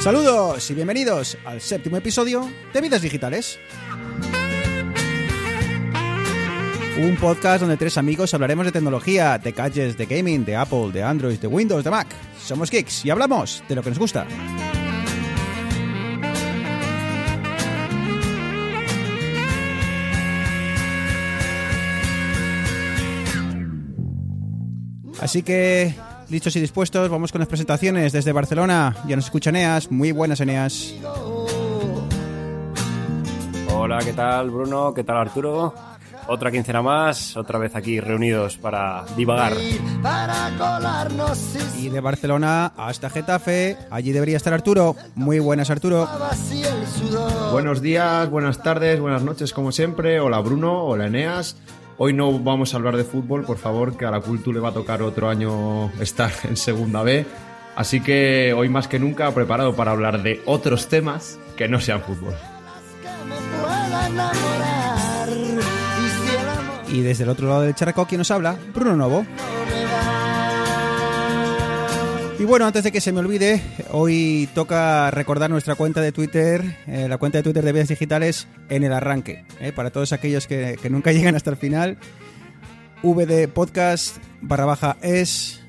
Saludos y bienvenidos al séptimo episodio de Vidas Digitales. Un podcast donde tres amigos hablaremos de tecnología, de gadgets, de gaming, de Apple, de Android, de Windows, de Mac. Somos geeks y hablamos de lo que nos gusta. Así que, listos y dispuestos, vamos con las presentaciones desde Barcelona. Ya nos escuchan Eneas. Muy buenas, Eneas. Hola, ¿qué tal Bruno? ¿Qué tal Arturo? Otra quincena más, otra vez aquí reunidos para divagar. Y de Barcelona hasta Getafe, allí debería estar Arturo. Muy buenas, Arturo. Buenos días, buenas tardes, buenas noches, como siempre. Hola Bruno, hola Eneas. Hoy no vamos a hablar de fútbol, por favor, que a la Cultu le va a tocar otro año estar en Segunda B. Así que hoy más que nunca preparado para hablar de otros temas que no sean fútbol. Y desde el otro lado del charco, ¿quién nos habla? Bruno Novo. Y bueno, antes de que se me olvide, hoy toca recordar nuestra cuenta de Twitter, eh, la cuenta de Twitter de Vidas Digitales en el arranque. eh, para todos aquellos que, nunca llegan hasta el final, VD Podcast barra baja es.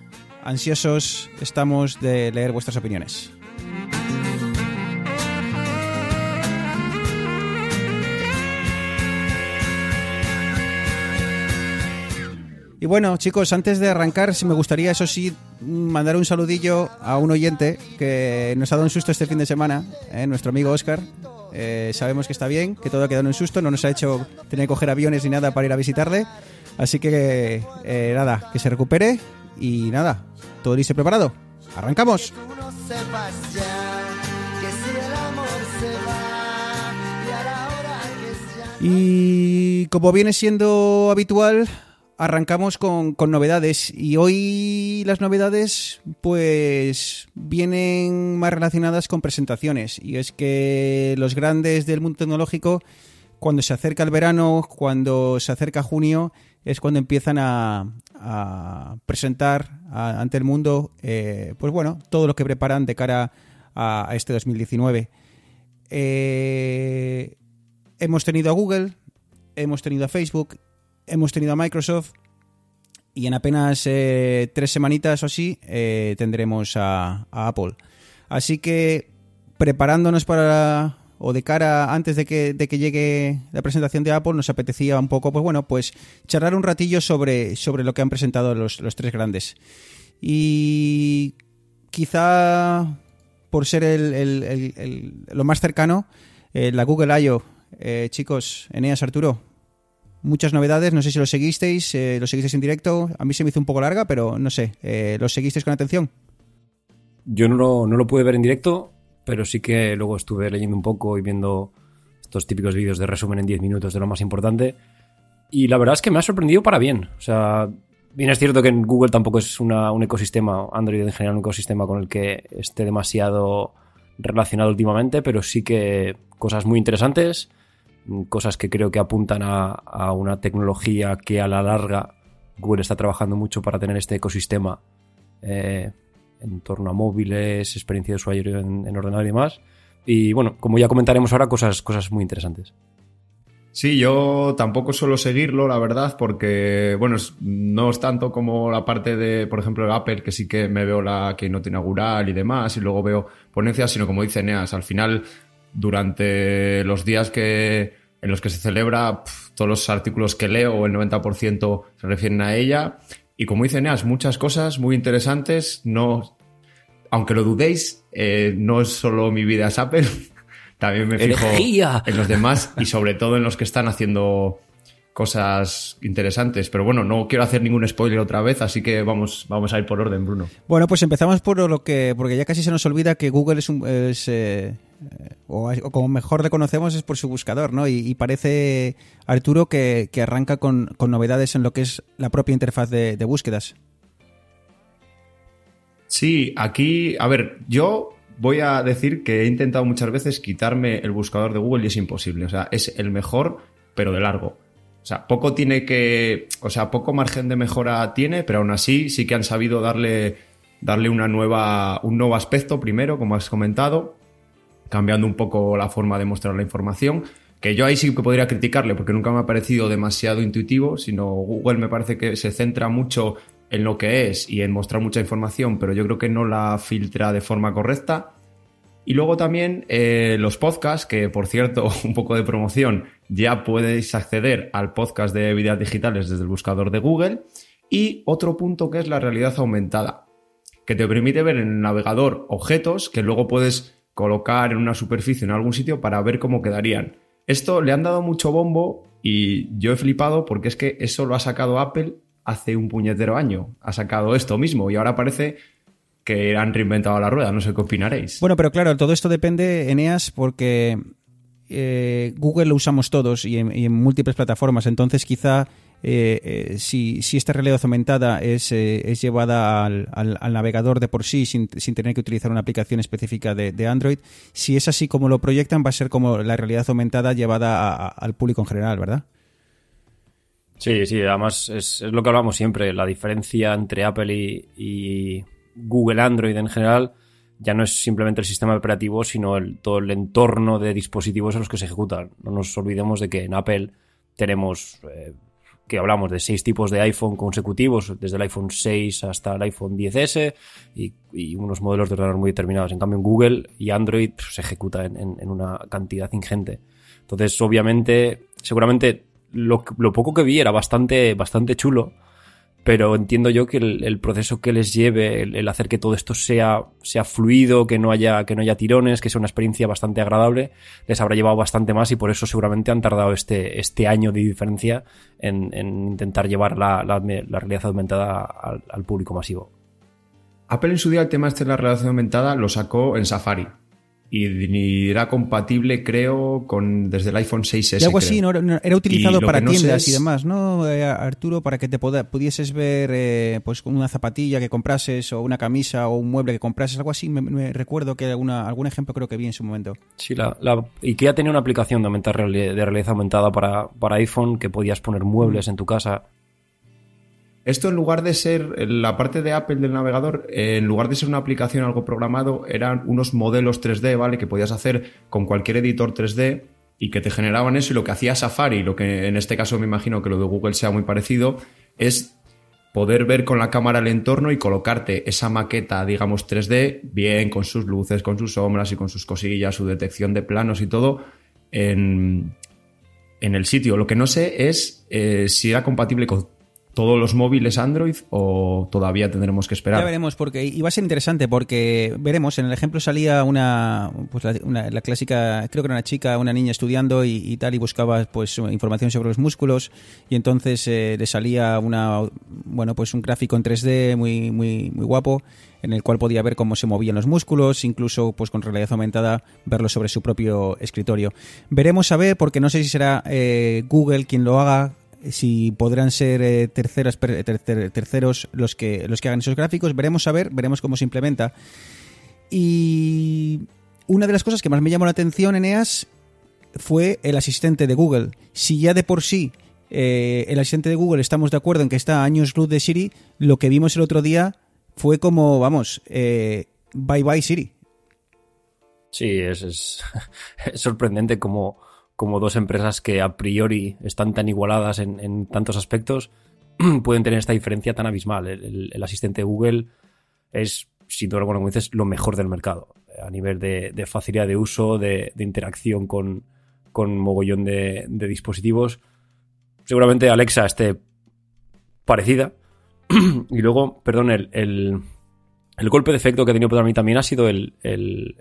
Ansiosos estamos de leer vuestras opiniones. Y bueno, chicos, antes de arrancar, si me gustaría, eso sí, mandar un saludillo a un oyente que nos ha dado un susto este fin de semana, ¿eh? nuestro amigo Oscar. Eh, sabemos que está bien, que todo ha quedado en un susto, no nos ha hecho tener que coger aviones ni nada para ir a visitarle. Así que, eh, nada, que se recupere y nada, todo listo y preparado. ¡Arrancamos! Y como viene siendo habitual, arrancamos con, con, novedades y hoy las novedades pues vienen más relacionadas con presentaciones. Y es que los grandes del mundo tecnológico cuando se acerca el verano, cuando se acerca junio es cuando empiezan a, presentar ante el mundo eh, pues bueno todo lo que preparan de cara a, a este 2019 eh, hemos tenido a Google hemos tenido a Facebook hemos tenido a Microsoft y en apenas eh, tres semanitas o así eh, tendremos a, Apple. Así que preparándonos para o de cara antes de que, de que llegue la presentación de Apple nos apetecía un poco, pues bueno, pues charlar un ratillo sobre, sobre lo que han presentado los, los tres grandes. Y quizá por ser el, el, lo más cercano, eh, la Google I.O. Chicos, Eneas, Arturo, muchas novedades. No sé si lo seguisteis, eh, lo seguisteis en directo. A mí se me hizo un poco larga, pero no sé. Eh, ¿Lo seguisteis con atención? Yo no lo, no lo pude ver en directo, pero sí que luego estuve leyendo un poco y viendo estos típicos vídeos de resumen en 10 minutos de lo más importante. Y la verdad es que me ha sorprendido para bien. O sea, bien es cierto que en Google tampoco es una, un ecosistema, Android en general, un ecosistema con el que esté demasiado relacionado últimamente, pero sí que cosas muy interesantes cosas que creo que apuntan a, una tecnología que a la larga Google está trabajando mucho para tener este ecosistema eh, en torno a móviles, experiencia de usuario en, en, ordenador y demás. Y bueno, como ya comentaremos ahora, cosas, cosas muy interesantes. Sí, yo tampoco suelo seguirlo, la verdad, porque, bueno, no es tanto como la parte de, por ejemplo, de Apple, que sí que me veo la keynote inaugural y demás, y luego veo ponencias, sino como dice Neas, al final durante los días que, en los que se celebra, pff, todos los artículos que leo, el 90% se refieren a ella. Y como dice Neas, muchas cosas muy interesantes. No, aunque lo dudéis, eh, no es solo mi vida es Apple. También me fijo ¡Energía! en los demás y sobre todo en los que están haciendo cosas interesantes. Pero bueno, no quiero hacer ningún spoiler otra vez, así que vamos, vamos a ir por orden, Bruno. Bueno, pues empezamos por lo que, porque ya casi se nos olvida que Google es un, es, eh, o, como mejor le conocemos es por su buscador, ¿no? Y, y parece, Arturo, que, que arranca con, con, novedades en lo que es la propia interfaz de, de búsquedas. Sí, aquí, a ver, yo voy a decir que he intentado muchas veces quitarme el buscador de Google y es imposible. O sea, es el mejor, pero de largo. O sea, poco tiene que. O sea, poco margen de mejora tiene, pero aún así sí que han sabido darle, darle una nueva, un nuevo aspecto primero, como has comentado. Cambiando un poco la forma de mostrar la información. Que yo ahí sí que podría criticarle porque nunca me ha parecido demasiado intuitivo, sino Google me parece que se centra mucho en lo que es y en mostrar mucha información, pero yo creo que no la filtra de forma correcta. Y luego también eh, los podcasts, que por cierto, un poco de promoción, ya podéis acceder al podcast de vidas digitales desde el buscador de Google. Y otro punto que es la realidad aumentada, que te permite ver en el navegador objetos que luego puedes colocar en una superficie en algún sitio para ver cómo quedarían. Esto le han dado mucho bombo y yo he flipado porque es que eso lo ha sacado Apple hace un puñetero año. Ha sacado esto mismo y ahora parece que han reinventado la rueda. No sé qué opinaréis. Bueno, pero claro, todo esto depende, Eneas, porque eh, Google lo usamos todos y en, múltiples plataformas. Entonces, quizá eh, eh, si, esta realidad aumentada es, es llevada al, navegador de por sí sin, tener que utilizar una aplicación específica de, Android, si es así como lo proyectan, va a ser como la realidad aumentada llevada al público en general, ¿verdad? Sí, sí, además es, lo que hablamos siempre, la diferencia entre Apple y Google Android en general ya no es simplemente el sistema operativo, sino todo el entorno de dispositivos en los que se ejecutan. No nos olvidemos de que en Apple tenemos, eh, que hablamos de seis tipos de iPhone consecutivos, desde el iPhone 6 hasta el iPhone 10S y, unos modelos de ordenador muy determinados. En cambio, en Google y Android pues, se ejecuta en, una cantidad ingente. Entonces, obviamente, seguramente lo, lo, poco que vi era bastante, bastante chulo pero entiendo yo que el, proceso que les lleve, el, hacer que todo esto sea, sea fluido, que no, haya, que no haya tirones, que sea una experiencia bastante agradable, les habrá llevado bastante más y por eso seguramente han tardado este, este año de diferencia en, intentar llevar la, realidad aumentada al, público masivo. Apple en su día el tema este de la realidad aumentada lo sacó en Safari y era compatible, creo, con desde el iPhone 6S. Y algo así, ¿no? era utilizado para tiendas y demás, ¿no, eh, Arturo? Para que te pudieses ver eh, pues una zapatilla que comprases o una camisa o un mueble que comprases, algo así. Me, recuerdo que alguna, algún ejemplo creo que vi en su momento. Sí, la, la IKEA tenía una aplicación de, aumentar, de realidad aumentada para, para iPhone que podías poner muebles en tu casa esto en lugar de ser la parte de Apple del navegador, en lugar de ser una aplicación algo programado, eran unos modelos 3D, ¿vale? Que podías hacer con cualquier editor 3D y que te generaban eso y lo que hacía Safari, lo que en este caso me imagino que lo de Google sea muy parecido, es poder ver con la cámara el entorno y colocarte esa maqueta, digamos, 3D, bien con sus luces, con sus sombras y con sus cosillas, su detección de planos y todo, en, el sitio. Lo que no sé es eh, si era compatible con todos los móviles Android o todavía tendremos que esperar? Ya veremos, porque iba a ser interesante, porque veremos, en el ejemplo salía una, pues la, clásica, creo que era una chica, una niña estudiando y, tal, y buscaba pues información sobre los músculos, y entonces eh, le salía una, bueno, pues un gráfico en 3D muy, muy, muy guapo, en el cual podía ver cómo se movían los músculos, incluso pues con realidad aumentada verlo sobre su propio escritorio. Veremos a ver, porque no sé si será eh, Google quien lo haga, si podrán ser eh, terceros, los que, los que hagan esos gráficos. Veremos a ver, veremos cómo se implementa. Y una de las cosas que más me llamó la atención, Eneas, fue el asistente de Google. Si ya de por sí eh, el asistente de Google estamos de acuerdo en que está a años luz de Siri, lo que vimos el otro día fue como, vamos, eh, bye bye Siri. Sí, es, es, es sorprendente como como dos empresas que a priori están tan igualadas en, tantos aspectos pueden tener esta diferencia tan abismal. El, asistente Google es, sin duda alguna, como dices, lo mejor del mercado a nivel de, facilidad de uso, de, interacción con, con mogollón de, dispositivos. Seguramente Alexa esté parecida. y luego, perdón, el, el, golpe de efecto que ha tenido para mí también ha sido el, el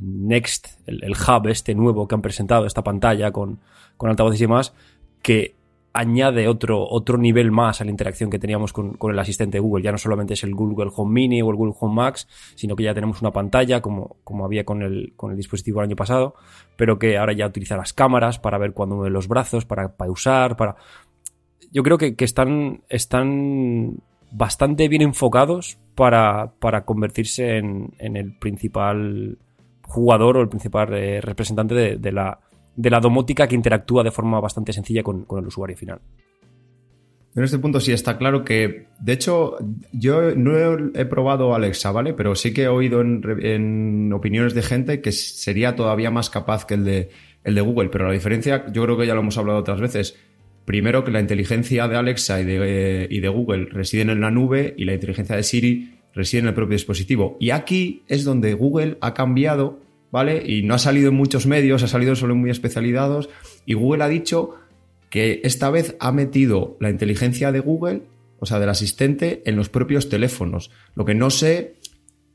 Next, el, hub este nuevo que han presentado, esta pantalla con, con altavoces y demás, que añade otro, otro nivel más a la interacción que teníamos con, el asistente Google. Ya no solamente es el Google Home Mini o el Google Home Max, sino que ya tenemos una pantalla como, como había con el, con el dispositivo el año pasado, pero que ahora ya utiliza las cámaras para ver cuando mueve los brazos, para pausar, para... Yo creo que, que están, están bastante bien enfocados para, para convertirse en, en, el principal jugador o el principal eh, representante de, la, de la domótica que interactúa de forma bastante sencilla con, el usuario final. En este punto sí está claro que, de hecho, yo no he, probado Alexa, ¿vale? Pero sí que he oído en, opiniones de gente que sería todavía más capaz que el de, el de Google. Pero la diferencia, yo creo que ya lo hemos hablado otras veces. Primero, que la inteligencia de Alexa y de, y de Google residen en la nube y la inteligencia de Siri reside en el propio dispositivo. Y aquí es donde Google ha cambiado, ¿vale? Y no ha salido en muchos medios, ha salido solo en muy especializados. Y Google ha dicho que esta vez ha metido la inteligencia de Google, o sea, del asistente, en los propios teléfonos. Lo que no sé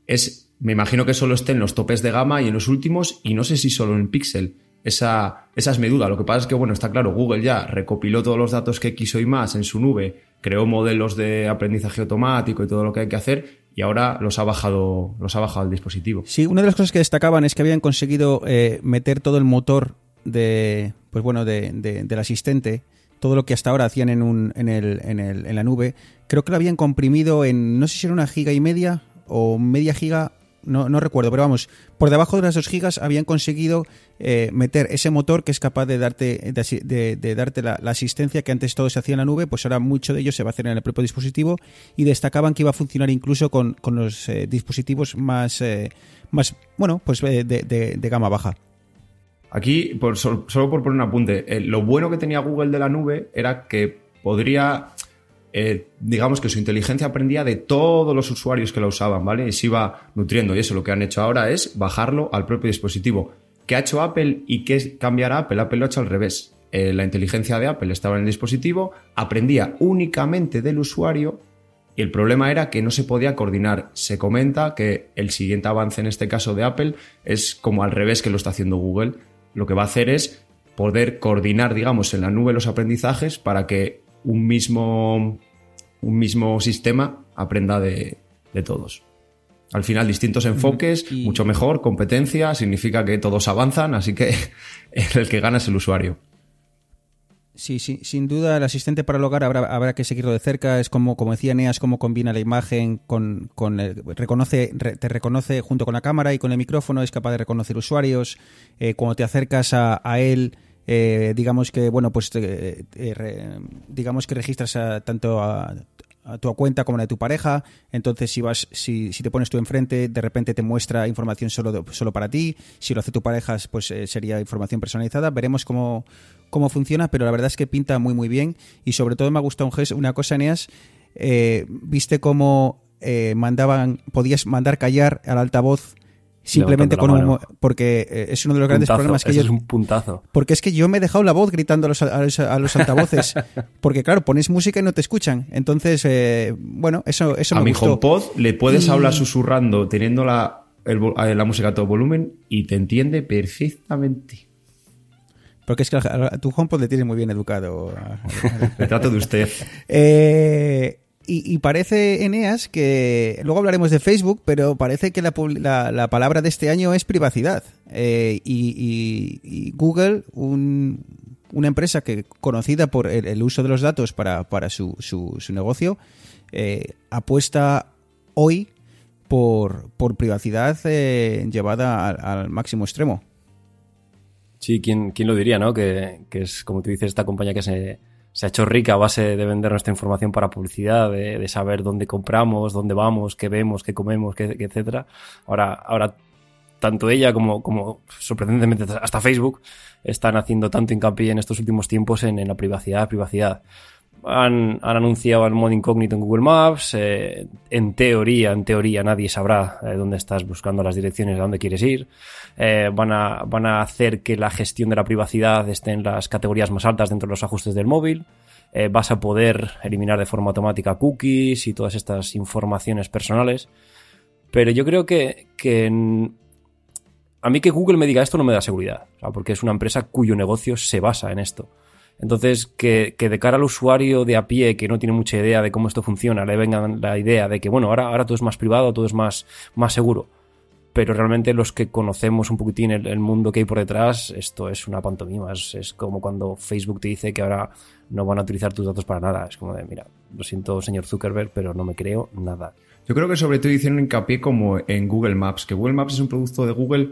es, me imagino que solo esté en los topes de gama y en los últimos, y no sé si solo en Pixel. Esa, esa es mi duda. Lo que pasa es que, bueno, está claro, Google ya recopiló todos los datos que quiso y más en su nube, creó modelos de aprendizaje automático y todo lo que hay que hacer, y ahora los ha bajado, los ha bajado al dispositivo. Sí, una de las cosas que destacaban es que habían conseguido eh, meter todo el motor de, pues bueno, de, del asistente, todo lo que hasta ahora hacían en, un, en, el, en, el, en la nube, creo que lo habían comprimido en, no sé si era una giga y media o media giga, no, no recuerdo, pero vamos, por debajo de las dos gigas habían conseguido eh, meter ese motor que es capaz de darte, de, darte la, asistencia que antes todo se hacía en la nube, pues ahora mucho de ello se va a hacer en el propio dispositivo y destacaban que iba a funcionar incluso con, con los eh, dispositivos más, eh, más, bueno, pues de gama baja. Aquí, solo, por poner un apunte, lo bueno que tenía Google de la nube era que podría, eh, digamos que su inteligencia aprendía de todos los usuarios que la usaban, ¿vale? Y se iba nutriendo. Y eso lo que han hecho ahora es bajarlo al propio dispositivo. ¿Qué ha hecho Apple y qué cambiará Apple? Apple lo ha hecho al revés. Eh, la inteligencia de Apple estaba en el dispositivo, aprendía únicamente del usuario y el problema era que no se podía coordinar. Se comenta que el siguiente avance en este caso de Apple es como al revés que lo está haciendo Google lo que va a hacer es poder coordinar, digamos, en la nube los aprendizajes para que un mismo, un mismo sistema aprenda de, todos. Al final, distintos enfoques, mucho mejor, competencia, significa que todos avanzan, así que el que gana es el usuario. Sí, sí, sin duda el asistente para el hogar habrá, habrá que seguirlo de cerca. Es como, como decía Neas, cómo combina la imagen con, con el, reconoce, te reconoce junto con la cámara y con el micrófono, es capaz de reconocer usuarios. Eh, cuando te acercas a, a él, eh, digamos que bueno, pues eh, digamos que registras tanto a, a tu cuenta como la de tu pareja. Entonces, si vas, si, si te pones tú enfrente, de repente te muestra información solo, solo para ti. Si lo hace tu pareja, pues sería información personalizada. Veremos cómo, cómo funciona, pero la verdad es que pinta muy muy bien y sobre todo me ha gustado un una cosa, Neas, eh, viste cómo eh, mandaban, podías mandar callar al altavoz simplemente con un porque eh, es uno de los grandes problemas que yo es un puntazo porque es que yo me he dejado la voz gritando a los, a los, altavoces porque claro pones música y no te escuchan entonces bueno eso eso a me mi HomePod le puedes hablar susurrando teniendo la, la música a todo volumen y te entiende perfectamente porque es que a tu HomePod le tienes muy bien educado. Me trato de usted. Eh, y, parece, Eneas, que luego hablaremos de Facebook, pero parece que la, palabra de este año es privacidad. Eh, y, Google, una empresa que conocida por el, uso de los datos para, su, negocio, eh, apuesta hoy por, privacidad llevada al máximo extremo. Sí, ¿quién, quién lo diría, no? Que, es, como tú dices, esta compañía que se, ha hecho rica a base de vender nuestra información para publicidad, de, saber dónde compramos, dónde vamos, qué vemos, qué comemos, qué, etcétera. Ahora, ahora tanto ella como, como sorprendentemente hasta Facebook están haciendo tanto hincapié en estos últimos tiempos en la privacidad, privacidad han, anunciado el modo incógnito en Google Maps. Eh, en teoría, en teoría, nadie sabrá eh, dónde estás buscando las direcciones, a dónde quieres ir. Eh, van, a, van a hacer que la gestión de la privacidad esté en las categorías más altas dentro de los ajustes del móvil. vas a poder eliminar de forma automática cookies y todas estas informaciones personales. Pero yo creo que, que a mí que Google me diga esto no me da seguridad, porque es una empresa cuyo negocio se basa en esto. Entonces, que, de cara al usuario de a pie que no tiene mucha idea de cómo esto funciona, le venga la idea de que, bueno, ahora, ahora todo es más privado, todo es más, más seguro. Pero realmente los que conocemos un poquitín el, mundo que hay por detrás, esto es una pantomima. Es, es, como cuando Facebook te dice que ahora no van a utilizar tus datos para nada. Es como de, mira, lo siento, señor Zuckerberg, pero no me creo nada. Yo creo que sobre todo hicieron hincapié como en Google Maps, que Google Maps es un producto de Google,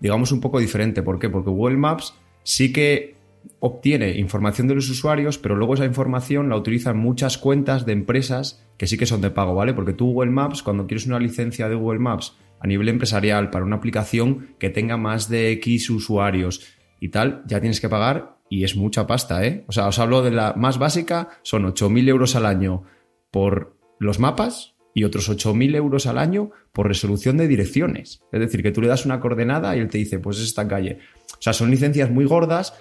digamos, un poco diferente. ¿Por qué? Porque Google Maps sí que obtiene información de los usuarios, pero luego esa información la utilizan muchas cuentas de empresas que sí que son de pago, ¿vale? Porque tú Google Maps, cuando quieres una licencia de Google Maps a nivel empresarial para una aplicación que tenga más de X usuarios y tal, ya tienes que pagar y es mucha pasta, ¿eh? O sea, os hablo de la más básica, son 8.000 euros al año por los mapas y otros 8.000 euros al año por resolución de direcciones. Es decir, que tú le das una coordenada y él te dice, pues es esta calle. O sea, son licencias muy gordas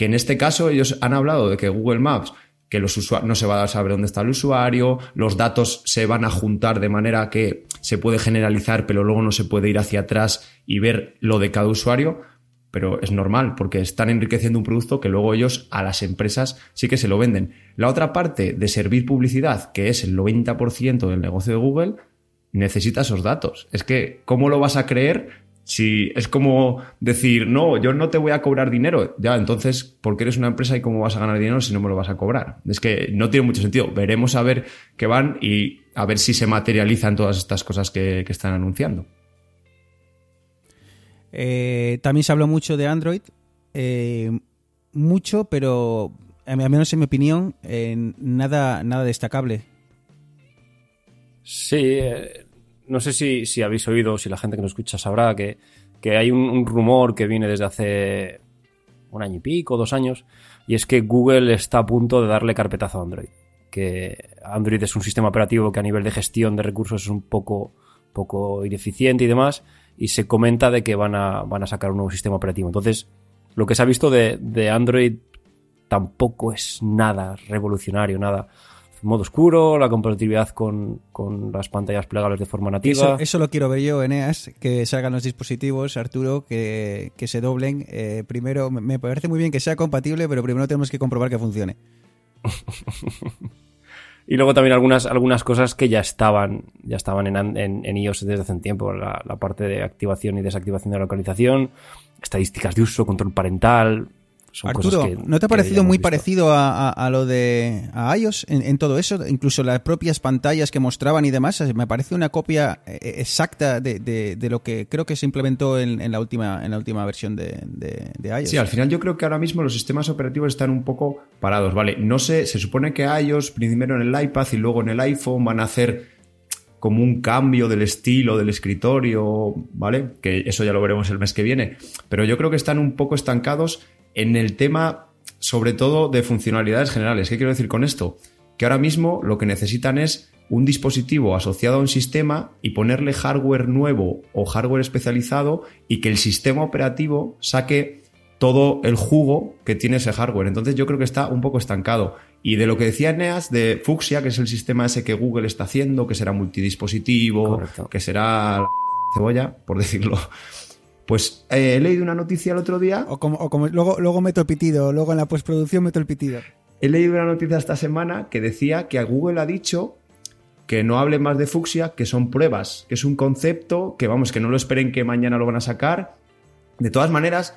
que en este caso ellos han hablado de que Google Maps que los no se va a saber dónde está el usuario, los datos se van a juntar de manera que se puede generalizar, pero luego no se puede ir hacia atrás y ver lo de cada usuario, pero es normal porque están enriqueciendo un producto que luego ellos a las empresas sí que se lo venden. La otra parte de servir publicidad, que es el 90% del negocio de Google, necesita esos datos. Es que, ¿cómo lo vas a creer si es como decir, no, yo no te voy a cobrar dinero, ya, entonces, ¿por qué eres una empresa y cómo vas a ganar dinero si no me lo vas a cobrar? Es que no tiene mucho sentido. Veremos a ver qué van y a ver si se materializan todas estas cosas que, están anunciando. Eh, también se habló mucho de Android, eh, mucho, pero a menos en mi opinión, nada, nada destacable. Sí, eh, no sé si, si, habéis oído, si la gente que nos escucha sabrá que, hay un, rumor que viene desde hace un año y pico, dos años, y es que Google está a punto de darle carpetazo a Android. Que Android es un sistema operativo que a nivel de gestión de recursos es un poco, poco ineficiente y demás, y se comenta de que van a, van a sacar un nuevo sistema operativo. Entonces, lo que se ha visto de, de Android tampoco es nada revolucionario, nada modo oscuro, la compatibilidad con, las pantallas plegables de forma nativa. Eso, lo quiero ver yo, Eneas, que salgan los dispositivos, Arturo, que, se doblen. Eh, primero, me parece muy bien que sea compatible, pero primero tenemos que comprobar que funcione. y luego también algunas, algunas cosas que ya estaban, ya estaban en, en, iOS desde hace un tiempo, la, la parte de activación y desactivación de localización, estadísticas de uso, control parental, Arturo, ¿no te ha parecido muy parecido a, lo de a iOS en, todo eso? Incluso las propias pantallas que mostraban y demás, me parece una copia eh, exacta de, lo que creo que se implementó en, la, última, en la última versión de, iOS. Sí, al final yo creo que ahora mismo los sistemas operativos están un poco parados, ¿vale? No sé, se supone que iOS, primero en el iPad y luego en el iPhone, van a hacer como un cambio del estilo del escritorio, ¿vale? Que eso ya lo veremos el mes que viene. Pero yo creo que están un poco estancados en el tema, sobre todo, de funcionalidades generales. ¿Qué quiero decir con esto? Que ahora mismo lo que necesitan es un dispositivo asociado a un sistema y ponerle hardware nuevo o hardware especializado y que el sistema operativo saque todo el jugo que tiene ese hardware. Entonces yo creo que está un poco estancado. Y de lo que decía Neas de Fuchsia, que es el sistema ese que Google está haciendo, que será multidispositivo, que será cebolla, por decirlo pues eh, he leído una noticia el otro día. O como, como luego, luego meto el pitido, luego en la postproducción meto el pitido. He leído una noticia esta semana que decía que a Google ha dicho que no hable más de fucsia, que son pruebas, que es un concepto, que vamos, que no lo esperen que mañana lo van a sacar. De todas maneras,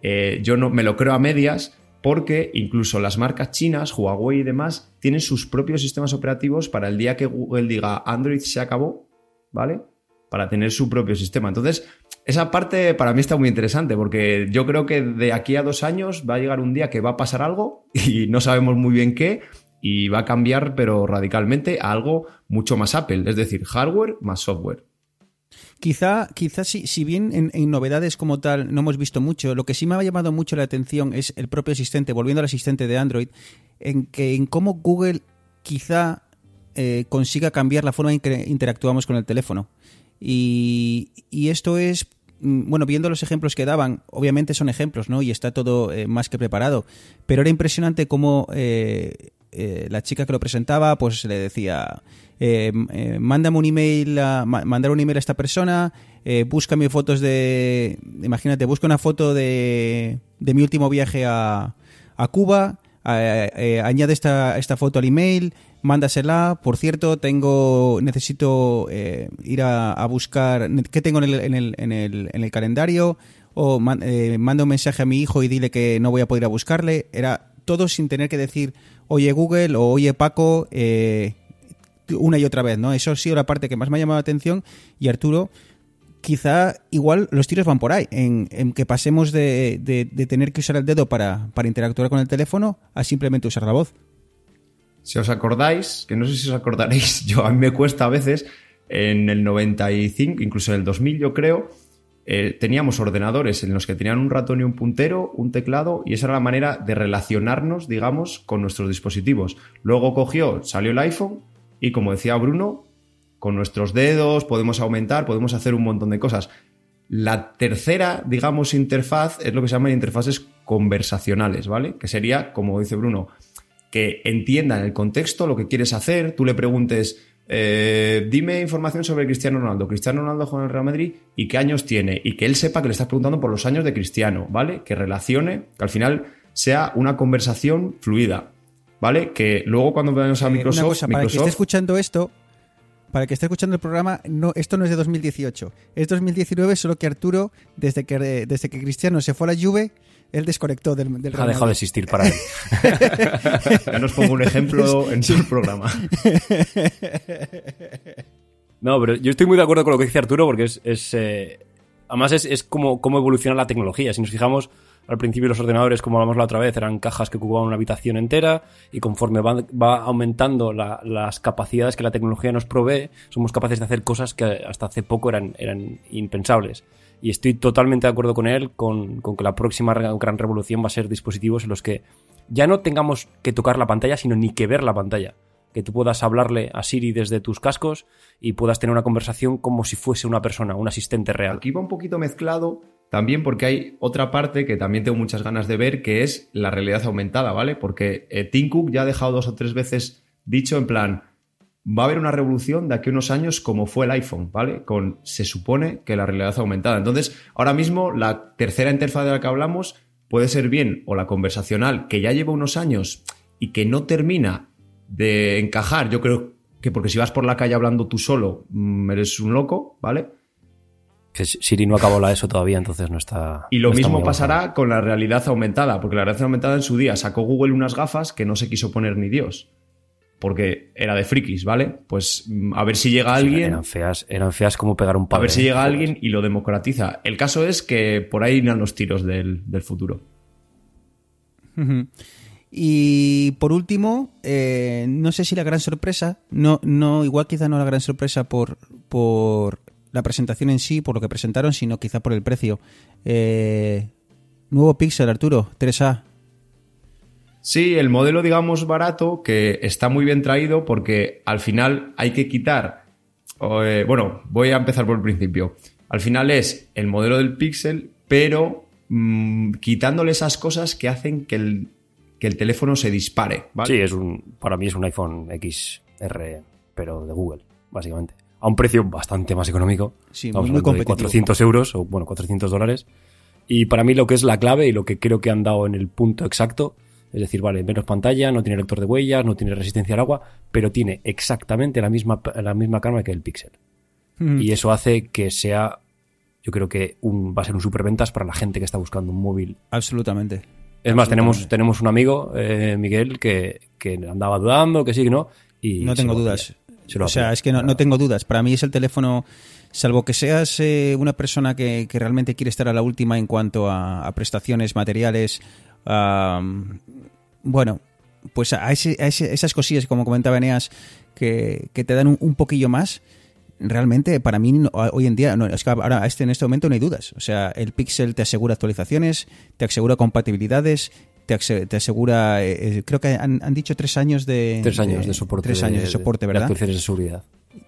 eh, yo no me lo creo a medias, porque incluso las marcas chinas, Huawei y demás, tienen sus propios sistemas operativos para el día que Google diga Android se acabó, ¿vale? Para tener su propio sistema. Entonces, esa parte para mí está muy interesante porque yo creo que de aquí a dos años va a llegar un día que va a pasar algo y no sabemos muy bien qué y va a cambiar pero radicalmente a algo mucho más Apple, es decir, hardware más software. Quizá, quizá si, si bien en, novedades como tal no hemos visto mucho, lo que sí me ha llamado mucho la atención es el propio asistente, volviendo al asistente de Android, en que en cómo Google quizá eh, consiga cambiar la forma en que interactuamos con el teléfono. Y, esto es, mm, bueno, viendo los ejemplos que daban, obviamente son ejemplos, ¿no? Y está todo eh, más que preparado. Pero era impresionante cómo eh, eh, la chica que lo presentaba, pues le decía, mándame un email, a, mandar un email a esta persona, búscame fotos de, imagínate, busca una foto de, de mi último viaje a, a Cuba, añade esta, esta foto al email, mándasela. Por cierto, tengo necesito eh, ir a, buscar qué tengo en el, en el, en el, en el calendario o eh, manda un mensaje a mi hijo y dile que no voy a poder ir a buscarle. Era todo sin tener que decir, oye Google o oye Paco, eh, una y otra vez, ¿no? Eso ha sido la parte que más me ha llamado la atención y Arturo, quizá igual los tiros van por ahí, en, en que pasemos de, de- de tener que usar el dedo para, para interactuar con el teléfono a simplemente usar la voz. Si os acordáis, que no sé si os acordaréis, yo a mí me cuesta a veces, en el 95, incluso en el 2000 yo creo, eh, teníamos ordenadores en los que tenían un ratón y un puntero, un teclado, y esa era la manera de relacionarnos, digamos, con nuestros dispositivos. Luego cogió, salió el iPhone, y como decía Bruno, con nuestros dedos podemos aumentar, podemos hacer un montón de cosas. La tercera, digamos, interfaz es lo que se llaman interfaces conversacionales, ¿vale? Que sería, como dice Bruno, que entiendan el contexto, lo que quieres hacer, tú le preguntes, eh, dime información sobre Cristiano Ronaldo. Cristiano Ronaldo juega en el Real Madrid y qué años tiene, y que él sepa que le estás preguntando por los años de Cristiano, ¿vale? Que relacione, que al final sea una conversación fluida, ¿vale? Que luego cuando vayamos a Eh, Microsoft, una cosa, para el que esté escuchando esto, para el que esté escuchando el programa, no, esto no es de 2018, es 2019, solo que Arturo, desde que, desde que Cristiano se fue a la Juve, él desconectó del, del Ha Real dejado de existir para él. ya nos pongo un ejemplo en su programa. No, pero yo estoy muy de acuerdo con lo que dice Arturo porque es. es, eh, además, es, es como cómo evoluciona la tecnología. Si nos fijamos, al principio los ordenadores, como hablamos la otra vez, eran cajas que ocupaban una habitación entera y conforme va, va aumentando la- las capacidades que la tecnología nos provee, somos capaces de hacer cosas que hasta hace poco eran, eran impensables. Y estoy totalmente de acuerdo con él, con, con que la próxima gran revolución va a ser dispositivos en los que ya no tengamos que tocar la pantalla, sino ni que ver la pantalla. Que tú puedas hablarle a Siri desde tus cascos y puedas tener una conversación como si fuese una persona, un asistente real. Aquí va un poquito mezclado también porque hay otra parte que también tengo muchas ganas de ver, que es la realidad aumentada, ¿vale? Porque eh, Tim Cook ya ha dejado dos o tres veces dicho en plan, va a haber una revolución de aquí a unos años como fue el iPhone, ¿vale? Con, se supone que la realidad aumentada. Entonces, ahora mismo la tercera interfaz de la que hablamos puede ser bien o la conversacional, que ya lleva unos años y que no termina de encajar. Yo creo que porque si vas por la calle hablando tú solo, mm, eres un loco, ¿vale? Que Siri no acabó la ESO todavía, entonces no está. Y lo no mismo pasará con la realidad aumentada, porque la realidad aumentada en su día sacó Google unas gafas que no se quiso poner ni Dios, porque era de frikis, ¿vale? Pues mm, a ver si llega Sí, alguien, Eran feas, eran feas como pegar un a palo. ver si llega alguien y lo democratiza. El caso es que por ahí irán los tiros del, del futuro. Y por último, eh, no sé si la gran sorpresa, no, no, igual quizá no la gran sorpresa por, por la presentación en sí, por lo que presentaron, sino quizá por el precio. Eh, nuevo Pixel, Arturo, 3A. Sí, el modelo, digamos, barato, que está muy bien traído porque al final hay que quitar. eh, bueno, voy a empezar por el principio. Al final es el modelo del Pixel, pero mm, quitándole esas cosas que hacen que el, que el teléfono se dispare. ¿vale? Sí, es un, para mí es un iPhone XR, pero de Google, básicamente. A un precio bastante más económico. Sí, Estamos muy hablando de competitivo. 400 euros, o bueno, 400 dólares. Y para mí lo que es la clave y lo que creo que han dado en el punto exacto, es decir, vale, menos pantalla, no tiene lector de huellas, no tiene resistencia al agua, pero tiene exactamente la misma, la misma cámara que el Pixel. Ujú. Y eso hace que sea, yo creo que un, va a ser un superventas para la gente que está buscando un móvil Absolutamente. es más, tenemos, tenemos un amigo, eh, Miguel, que, que andaba dudando, que sí, que no. Y No tengo dudas. O sea, es que no, no tengo dudas. Para mí es el teléfono, salvo que seas eh, una persona que, que realmente quiere estar a la última en cuanto a, a prestaciones, materiales, a, bueno, pues a, ese- a ese- esas cosillas, como comentaba Eneas, que, que te dan un, un poquillo más. Realmente, para mí, no- hoy en día, no, es que ahora a este, en este momento no hay dudas. O sea, el Pixel te asegura actualizaciones, te asegura compatibilidades, te, ase- te asegura, eh, eh, creo que han, han dicho tres años de... Tres años de, soporte. Tres años de, soporte, ¿verdad? actualizaciones de seguridad.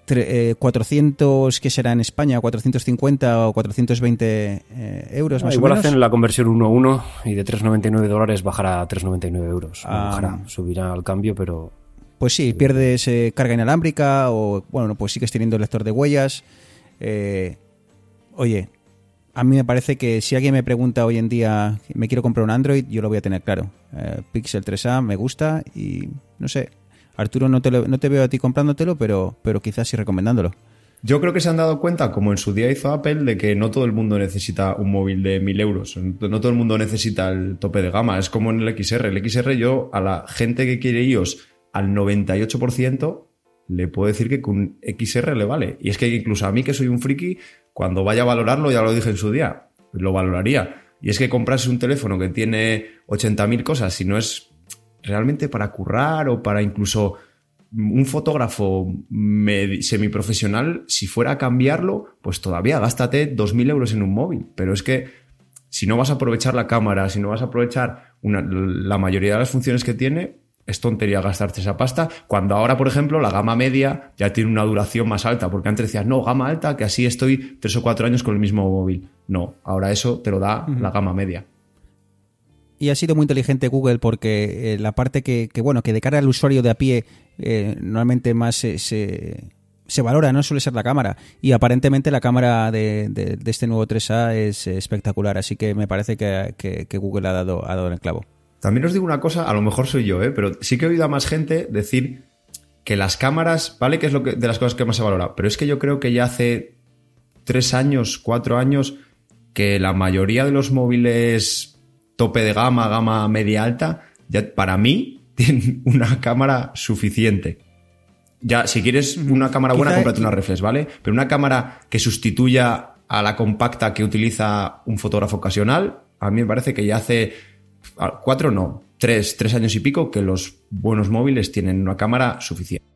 Tre- eh, 400, ¿qué será en España? 450 o 420 eh, euros Ah, más igual o menos. hacen la conversión 1-1 y de 3,99 dólares bajará a 3,99 euros. Ah. bajará, subirá al cambio, pero Pues sí, pierdes eh, carga inalámbrica o, bueno, pues sigues teniendo el lector de huellas. Eh, oye, a mí me parece que si alguien me pregunta hoy en día, me quiero comprar un Android, yo lo voy a tener claro. Pixel 3A me gusta y no sé. Arturo, no te, no te veo a ti comprándotelo, pero, pero quizás sí recomendándolo. Yo creo que se han dado cuenta, como en su día hizo Apple, de que no todo el mundo necesita un móvil de 1000 euros. No todo el mundo necesita el tope de gama. Es como en el XR. El XR, yo, a la gente que quiere iOS al 98%, le puedo decir que con XR le vale. Y es que incluso a mí que soy un friki, cuando vaya a valorarlo, ya lo dije en su día, lo valoraría. Y es que comprarse un teléfono que tiene 80.000 cosas, si no es realmente para currar o para incluso un fotógrafo semiprofesional, si fuera a cambiarlo, pues todavía gástate 2.000 euros en un móvil. Pero es que si no vas a aprovechar la cámara, si no vas a aprovechar la mayoría de las funciones que tiene, es tontería gastarte esa pasta, cuando ahora, por ejemplo, la gama media ya tiene una duración más alta, porque antes decías, no, gama alta, que así estoy tres o cuatro años con el mismo móvil. No, ahora eso te lo da la gama media. Y ha sido muy inteligente Google porque eh, la parte que, bueno, que de cara al usuario de a pie eh, normalmente más se, se, valora, no suele ser la cámara. Y aparentemente la cámara de, de, este nuevo 3A es espectacular, así que me parece que, que Google ha dado, ha dado en el clavo. También os digo una cosa, a lo mejor soy yo, ¿eh? pero sí que he oído a más gente decir que las cámaras, ¿vale? Que es lo que, de las cosas que más se valora. Pero es que yo creo que ya hace tres años, cuatro años, que la mayoría de los móviles tope de gama, gama media alta, ya para mí tienen una cámara suficiente. Ya, si quieres una cámara buena, cómprate una reflex, ¿vale? Pero una cámara que sustituya a la compacta que utiliza un fotógrafo ocasional, a mí me parece que ya hace cuatro no, tres, tres años y pico que los buenos móviles tienen una cámara suficiente.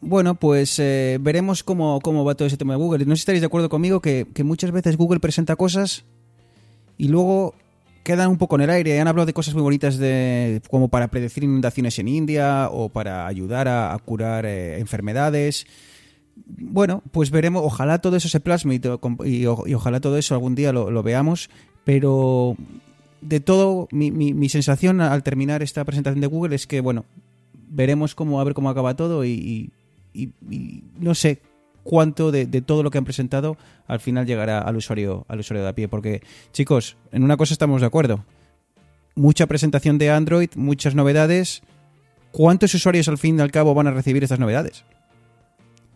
Bueno, pues eh, veremos cómo, cómo, va todo ese tema de Google. No sé si estaréis de acuerdo conmigo que, muchas veces Google presenta cosas y luego quedan un poco en el aire. Han hablado de cosas muy bonitas de, como para predecir inundaciones en India o para ayudar a, curar eh, enfermedades. Bueno, pues veremos. Ojalá todo eso se plasme y, ojalá todo eso algún día lo, veamos. Pero de todo, mi, sensación al terminar esta presentación de Google es que, bueno, veremos cómo, a ver cómo acaba todo y, no sé cuánto de, todo lo que han presentado al final llegará al usuario, al usuario de a pie. Porque, chicos, en una cosa estamos de acuerdo. Mucha presentación de Android, muchas novedades. ¿Cuántos usuarios al fin y al cabo van a recibir estas novedades?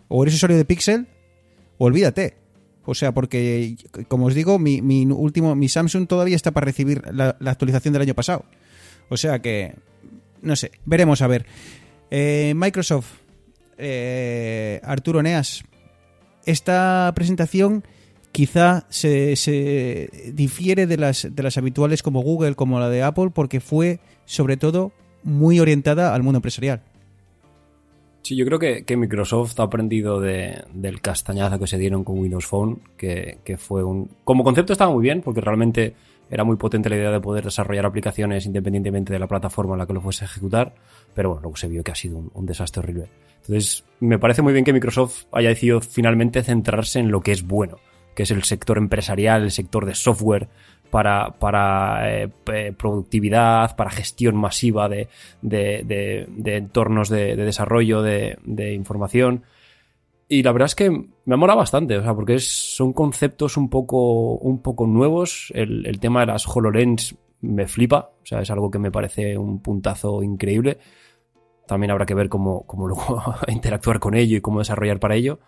¿O eres usuario de Pixel? Olvídate. O sea, porque, como os digo, mi, último, mi Samsung todavía está para recibir la, actualización del año pasado. O sea que, no sé, veremos a ver. Eh, Microsoft, eh, Arturo Neas, esta presentación quizá se, difiere de las, de las habituales como Google, como la de Apple, porque fue sobre todo muy orientada al mundo empresarial. Sí, yo creo que, Microsoft ha aprendido del castañazo que se dieron con Windows Phone, que, fue un... Como concepto estaba muy bien, porque realmente era muy potente la idea de poder desarrollar aplicaciones independientemente de la plataforma en la que lo fuese a ejecutar, pero bueno, luego se vio que ha sido un, desastre horrible. Entonces, me parece muy bien que Microsoft haya decidido finalmente centrarse en lo que es bueno, que es el sector empresarial, el sector de software, para, para eh, productividad, para gestión masiva de, entornos de, desarrollo de, información. Y la verdad es que me mola bastante, o sea, porque son conceptos un poco, un poco nuevos. El, tema de las HoloLens me flipa, o sea, es algo que me parece un puntazo increíble. También habrá que ver cómo, cómo luego interactuar con ello y cómo desarrollar para ello.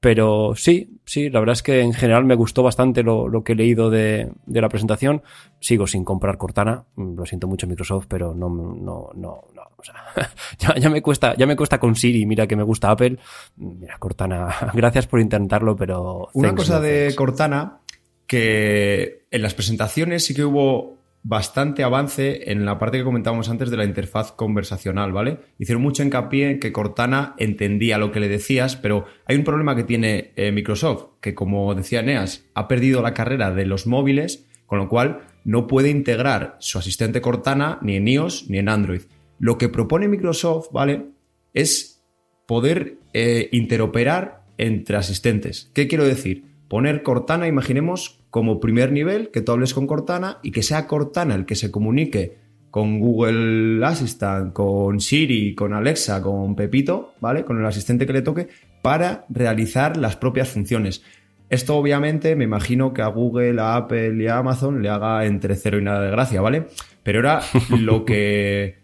Pero sí, sí, la verdad es que en general me gustó bastante lo, que he leído de, la presentación. Sigo sin comprar Cortana, mm, lo siento mucho Microsoft, pero no, no, no, no. O sea, ya, me cuesta, ya me cuesta con Siri, mira que me gusta Apple. Mira, Cortana, gracias por intentarlo, pero. Una cosa de Cortana que en las presentaciones sí que hubo bastante avance en la parte que comentábamos antes de la interfaz conversacional, ¿vale? Hicieron mucho hincapié en que Cortana entendía lo que le decías, pero hay un problema que tiene eh, Microsoft, que como decía Neas, ha perdido la carrera de los móviles, con lo cual no puede integrar su asistente Cortana ni en iOS ni en Android. Lo que propone Microsoft, ¿vale? Es poder eh, interoperar entre asistentes. ¿Qué quiero decir? Poner Cortana, imaginemos, como primer nivel, que tú hables con Cortana y que sea Cortana el que se comunique con Google Assistant, con Siri, con Alexa, con Pepito, ¿vale? Con el asistente que le toque, para realizar las propias funciones. Esto obviamente me imagino que a Google, a Apple y a Amazon le haga entre cero y nada de gracia, ¿vale? Pero era lo que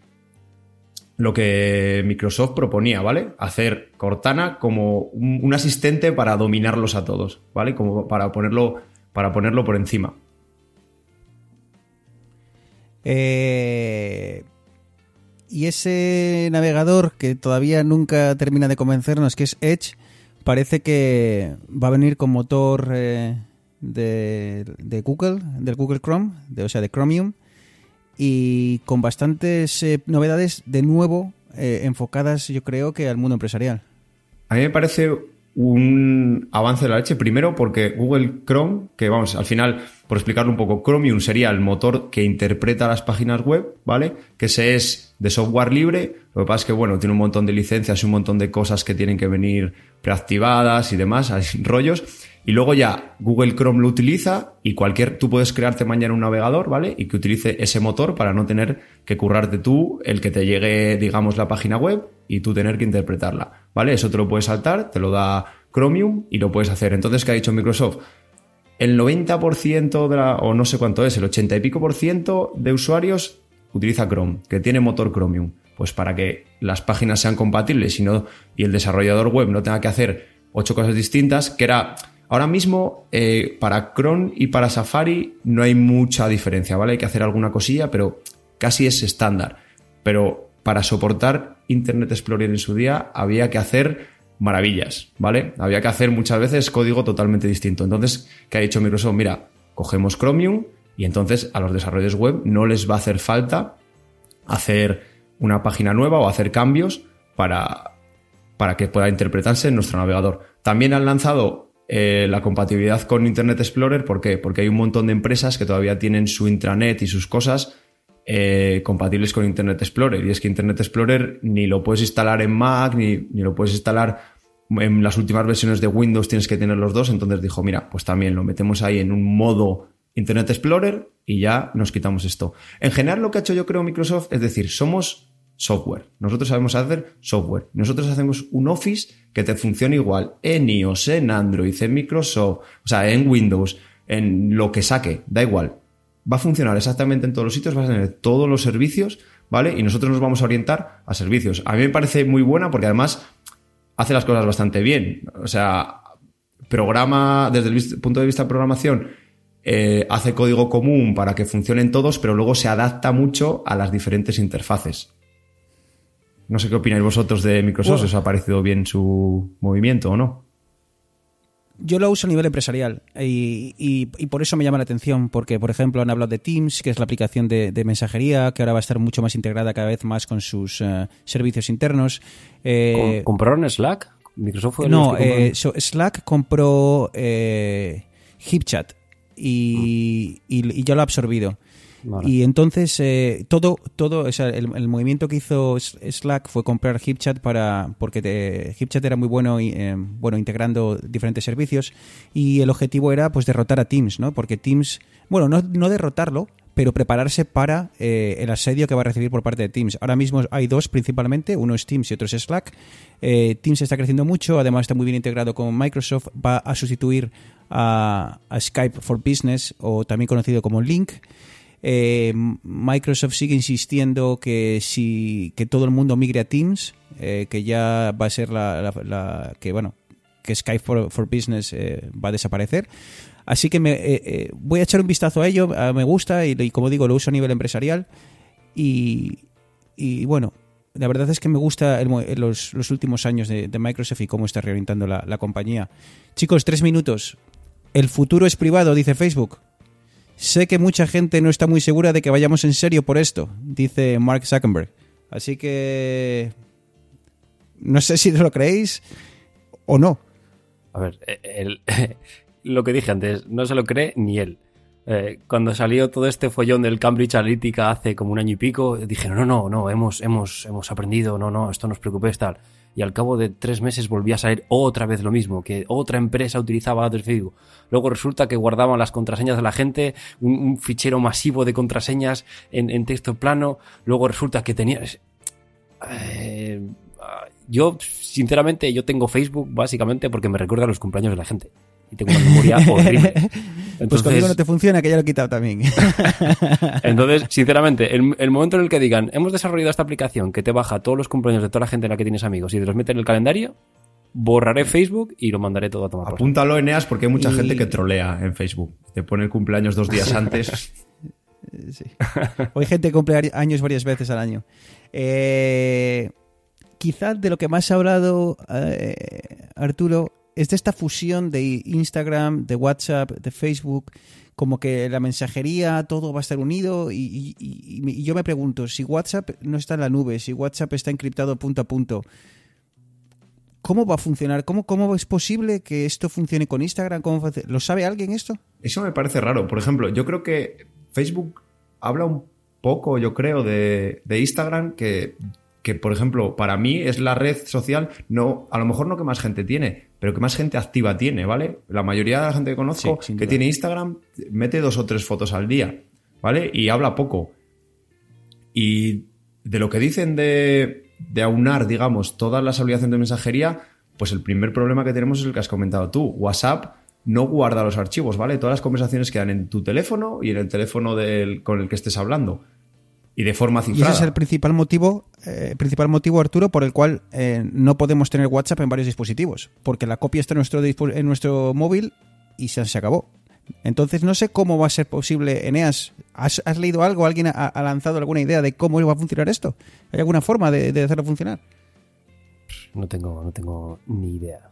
lo que Microsoft proponía, ¿vale? Hacer Cortana como un, un asistente para dominarlos a todos, ¿vale? Como para ponerlo para ponerlo por encima. Eh, y ese navegador que todavía nunca termina de convencernos, que es Edge, parece que va a venir con motor eh, de, de, Google, del Google Chrome, de, o sea, de Chromium, y con bastantes eh, novedades de nuevo eh, enfocadas, yo creo, que al mundo empresarial. A mí me parece un avance de la leche. Primero, porque Google Chrome, que vamos, al final, por explicarlo un poco, Chromium sería el motor que interpreta las páginas web, ¿vale? Que se es de software libre. Lo que pasa es que, bueno, tiene un montón de licencias y un montón de cosas que tienen que venir preactivadas y demás, hay rollos. Y luego ya Google Chrome lo utiliza y cualquier, tú puedes crearte mañana un navegador, ¿vale? Y que utilice ese motor para no tener que currarte tú el que te llegue, digamos, la página web y tú tener que interpretarla, ¿vale? Eso te lo puedes saltar, te lo da Chromium y lo puedes hacer. Entonces, ¿qué ha dicho Microsoft? El 90% de la, o no sé cuánto es, el 80 y pico por ciento de usuarios utiliza Chrome, que tiene motor Chromium. Pues para que las páginas sean compatibles y, y el desarrollador web no tenga que hacer ocho cosas distintas, que era Ahora mismo, eh, para Chrome y para Safari no hay mucha diferencia, ¿vale? Hay que hacer alguna cosilla, pero casi es estándar. Pero para soportar Internet Explorer en su día había que hacer maravillas, ¿vale? Había que hacer muchas veces código totalmente distinto. Entonces, ¿qué ha dicho Microsoft? Mira, cogemos Chromium y entonces a los desarrolladores web no les va a hacer falta hacer una página nueva o hacer cambios para, para que pueda interpretarse en nuestro navegador. También han lanzado eh, la compatibilidad con Internet Explorer. ¿Por qué? Porque hay un montón de empresas que todavía tienen su intranet y sus cosas eh, compatibles con Internet Explorer. Y es que Internet Explorer ni lo puedes instalar en Mac, ni, ni, lo puedes instalar en las últimas versiones de Windows, tienes que tener los dos. Entonces dijo, mira, pues también lo metemos ahí en un modo Internet Explorer y ya nos quitamos esto. En general lo que ha hecho yo creo Microsoft es decir, somos software. Nosotros sabemos hacer software. Nosotros hacemos un Office que te funcione igual en iOS, en Android, en Microsoft, o sea, en Windows, en lo que saque, da igual. Va a funcionar exactamente en todos los sitios, vas a tener todos los servicios, ¿vale? Y nosotros nos vamos a orientar a servicios. A mí me parece muy buena porque además hace las cosas bastante bien. O sea, programa desde el punto de vista de programación. Eh, hace código común para que funcionen todos, pero luego se adapta mucho a las diferentes interfaces. No sé qué opináis vosotros de Microsoft, ¿os ha parecido bien su movimiento o no? Yo lo uso a nivel empresarial y, por eso me llama la atención, porque por ejemplo han hablado de Teams, que es la aplicación de, mensajería, que ahora va a estar mucho más integrada cada vez más con sus eh, servicios internos. Eh, ¿Compraron Slack? Microsoft no, eh, Slack compró HipChat y, y, ya lo ha absorbido. Y entonces eh, todo, todo el, movimiento que hizo Slack fue comprar HipChat para, porque HipChat era muy bueno, eh, bueno integrando diferentes servicios y el objetivo era pues derrotar a Teams, ¿no? Porque Teams, bueno, no, no derrotarlo, pero prepararse para eh, el asedio que va a recibir por parte de Teams. Ahora mismo hay dos principalmente, uno es Teams y otro es Slack. Teams está creciendo mucho, además está muy bien integrado con Microsoft, va a sustituir a Skype for Business o también conocido como Link. Eh, Microsoft sigue insistiendo que si que todo el mundo migre a Teams, eh, que ya va a ser la, que bueno que Skype for, Business eh, va a desaparecer. Así que me, voy a echar un vistazo a ello, me gusta y, como digo lo uso a nivel empresarial y, bueno, la verdad es que me gusta los, los, últimos años de, Microsoft y cómo está reorientando la, la compañía. Chicos, tres minutos. El futuro es privado, dice Facebook. Sé que mucha gente no está muy segura de que vayamos en serio por esto, dice Mark Zuckerberg. Así que... No sé si lo creéis o no. A ver, eh, lo que dije antes, no se lo cree ni él. Eh, cuando salió todo este follón del Cambridge Analytica hace como un año y pico, dije, no, no, no, hemos, hemos, hemos aprendido, no, no, esto no os preocupéis, tal y al cabo de tres meses volvía a salir otra vez lo mismo, que otra empresa utilizaba Facebook. Luego resulta que guardaban las contraseñas de la gente, un, fichero masivo de contraseñas en, texto plano, luego resulta que tenía... Eh, yo, sinceramente, yo tengo Facebook básicamente porque me recuerda a los cumpleaños de la gente y tengo una memoria horrible. Entonces, pues cuando no te funciona, que ya lo he quitado también. entonces, sinceramente, el, momento en el que digan, hemos desarrollado esta aplicación que te baja todos los cumpleaños de toda la gente en la que tienes amigos y te los mete en el calendario, borraré Facebook y lo mandaré todo a tomar. Apúntalo, Eneas, porque hay mucha gente que trolea en Facebook. Te pone el cumpleaños dos días antes. Sí. Hoy gente cumple años varias veces al año. Eh, quizás de lo que más ha hablado, eh, Arturo, es de esta fusión de Instagram, de WhatsApp, de Facebook, como que la mensajería, todo va a estar unido y, yo me pregunto, si WhatsApp no está en la nube, si WhatsApp está encriptado punto a punto, ¿cómo va a funcionar? ¿Cómo, cómo es posible que esto funcione con Instagram? ¿Cómo ¿Lo sabe alguien esto? Eso me parece raro. Por ejemplo, yo creo que Facebook habla un poco, yo creo, de, de Instagram que que, por ejemplo, para mí es la red social, no, a lo mejor no que más gente tiene, pero que más gente activa tiene, ¿vale? La mayoría de la gente que conozco que tiene Instagram mete dos o tres fotos al día, ¿vale? Y habla poco. Y de lo que dicen de, de aunar, digamos, todas las obligaciones de mensajería, pues el primer problema que tenemos es el que has comentado tú. WhatsApp no guarda los archivos, ¿vale? Todas las conversaciones quedan en tu teléfono y en el teléfono del, con el que estés hablando y de forma cifrada. Y ese es el principal motivo, eh, principal motivo, Arturo, por el cual eh, no podemos tener WhatsApp en varios dispositivos, porque la copia está en nuestro, en nuestro móvil y se, se acabó. Entonces no sé cómo va a ser posible, Eneas, ¿has, leído algo? ¿Alguien ha, lanzado alguna idea de cómo va a funcionar esto? ¿Hay alguna forma de, de hacerlo funcionar? No tengo, no tengo ni idea.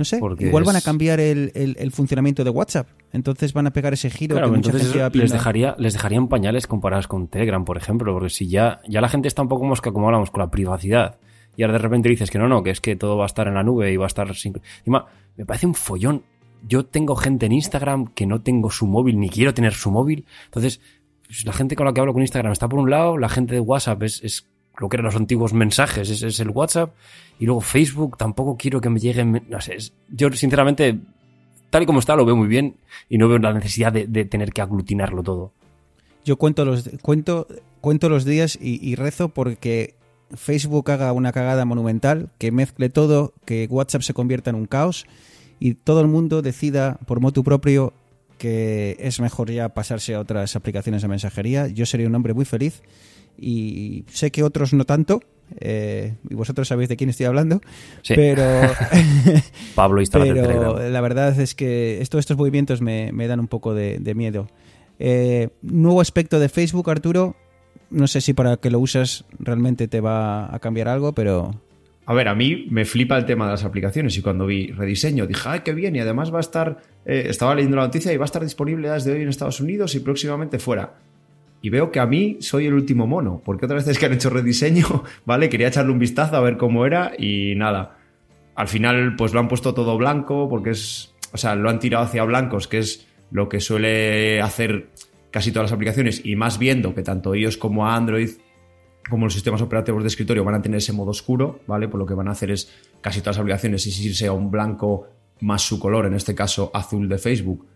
No sé, igual van a cambiar el, funcionamiento de WhatsApp. Entonces van a pegar ese giro que mucha gente les dejaría Les dejarían pañales comparados con Telegram, por ejemplo, porque si ya, ya la gente está un poco mosca, como hablamos, con la privacidad, y ahora de repente dices que no, no, que es que todo va a estar en la nube y va a estar sin... Encima, me parece un follón. Yo tengo gente en Instagram que no tengo su móvil, ni quiero tener su móvil. Entonces, pues, la gente con la que hablo con Instagram está por un lado, la gente de WhatsApp es, es lo que eran los antiguos mensajes, es, es, el WhatsApp. Y luego Facebook, tampoco quiero que me lleguen. No sé, yo sinceramente, tal y como está, lo veo muy bien y no veo la necesidad de, tener que aglutinarlo todo. Yo cuento los, cuento, cuento los días y, rezo porque Facebook haga una cagada monumental, que mezcle todo, que WhatsApp se convierta en un caos y todo el mundo decida por motu propio que es mejor ya pasarse a otras aplicaciones de mensajería. Yo sería un hombre muy feliz y sé que otros no tanto. Eh, y vosotros sabéis de quién estoy hablando, pero Pablo pero la verdad es que estos movimientos me, dan un poco de, miedo. Eh, nuevo aspecto de Facebook, Arturo. No sé si para que lo usas realmente te va a cambiar algo, pero a ver, a mí me flipa el tema de las aplicaciones y cuando vi rediseño dije, ay, qué bien, y además va a estar, eh, estaba leyendo la noticia y va a estar disponible desde hoy en Estados Unidos y próximamente fuera y veo que a mí soy el último mono, porque otras veces que han hecho rediseño, ¿vale? Quería echarle un vistazo a ver cómo era y nada. Al final, pues lo han puesto todo blanco, porque es, o sea, lo han tirado hacia blancos, que es lo que suele hacer casi todas las aplicaciones, y más viendo que tanto iOS como Android, como los sistemas operativos de escritorio van a tener ese modo oscuro, ¿vale? Pues lo que van a hacer es casi todas las aplicaciones es irse a un blanco más su color, en este caso azul de Facebook,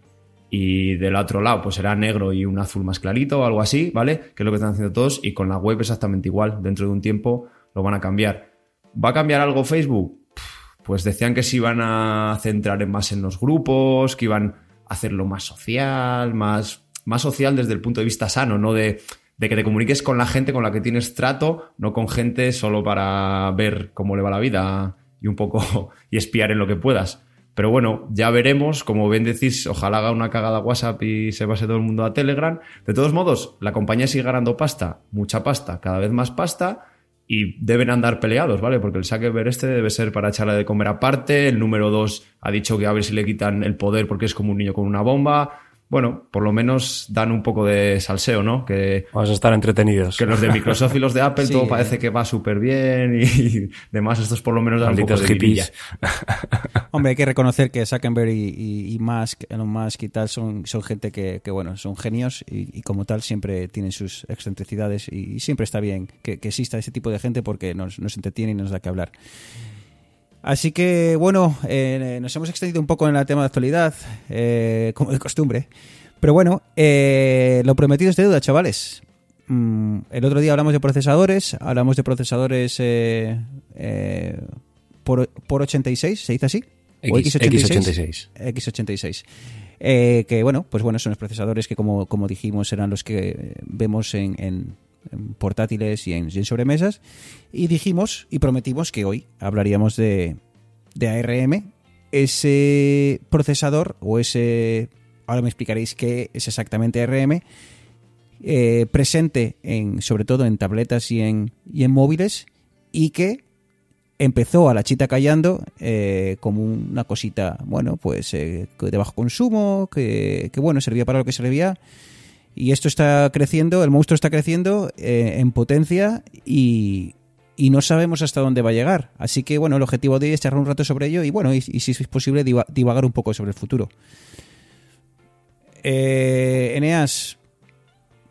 y del otro lado pues será negro y un azul más clarito o algo así, ¿vale? Que es lo que están haciendo todos y con la web exactamente igual, dentro de un tiempo lo van a cambiar. ¿Va a cambiar algo Facebook? Pues decían que se iban a centrar más en los grupos, que iban a hacerlo más social, más, más social desde el punto de vista sano, no de, de que te comuniques con la gente con la que tienes trato, no con gente solo para ver cómo le va la vida y un poco y espiar en lo que puedas. Pero bueno, ya veremos. Como bien decís, ojalá haga una cagada WhatsApp y se pase todo el mundo a Telegram. De todos modos, la compañía sigue ganando pasta, mucha pasta, cada vez más pasta. Y deben andar peleados, ¿vale? Porque el ver este debe ser para echarle de comer aparte. El número dos ha dicho que a ver si le quitan el poder porque es como un niño con una bomba bueno, por lo menos dan un poco de salseo, ¿no? Que vamos a estar entretenidos. Que los de Microsoft y los de Apple todo parece que va súper bien y demás, estos por lo menos dan un poco de Hombre, hay que reconocer que Zuckerberg y, Musk, Elon Musk y tal son, son gente que, bueno, son genios y, como tal siempre tienen sus excentricidades y, siempre está bien que, exista ese tipo de gente porque nos, nos entretiene y nos da que hablar. Así que, bueno, eh, nos hemos extendido un poco en el tema de actualidad, eh, como de costumbre. Pero bueno, eh, lo prometido es de duda, chavales. Mm, el otro día hablamos de procesadores, hablamos de procesadores por, por 86, ¿se dice así? X86. X86. que bueno, pues bueno, son los procesadores que como, como dijimos eran los que vemos en en portátiles y en, sobremesas. Y dijimos y prometimos que hoy hablaríamos de, de ARM, ese procesador o ese... Ahora me explicaréis qué es exactamente ARM. eh, presente en, sobre todo en tabletas y en, y en móviles, y que empezó a la chita callando eh, como una cosita, bueno, pues eh, de bajo consumo, que, bueno, servía para lo que servía. Y esto está creciendo, el monstruo está creciendo eh, en potencia y, y, no sabemos hasta dónde va a llegar. Así que, bueno, el objetivo de hoy es charlar un rato sobre ello y, bueno, y, si es posible, divagar un poco sobre el futuro. Eh, Eneas,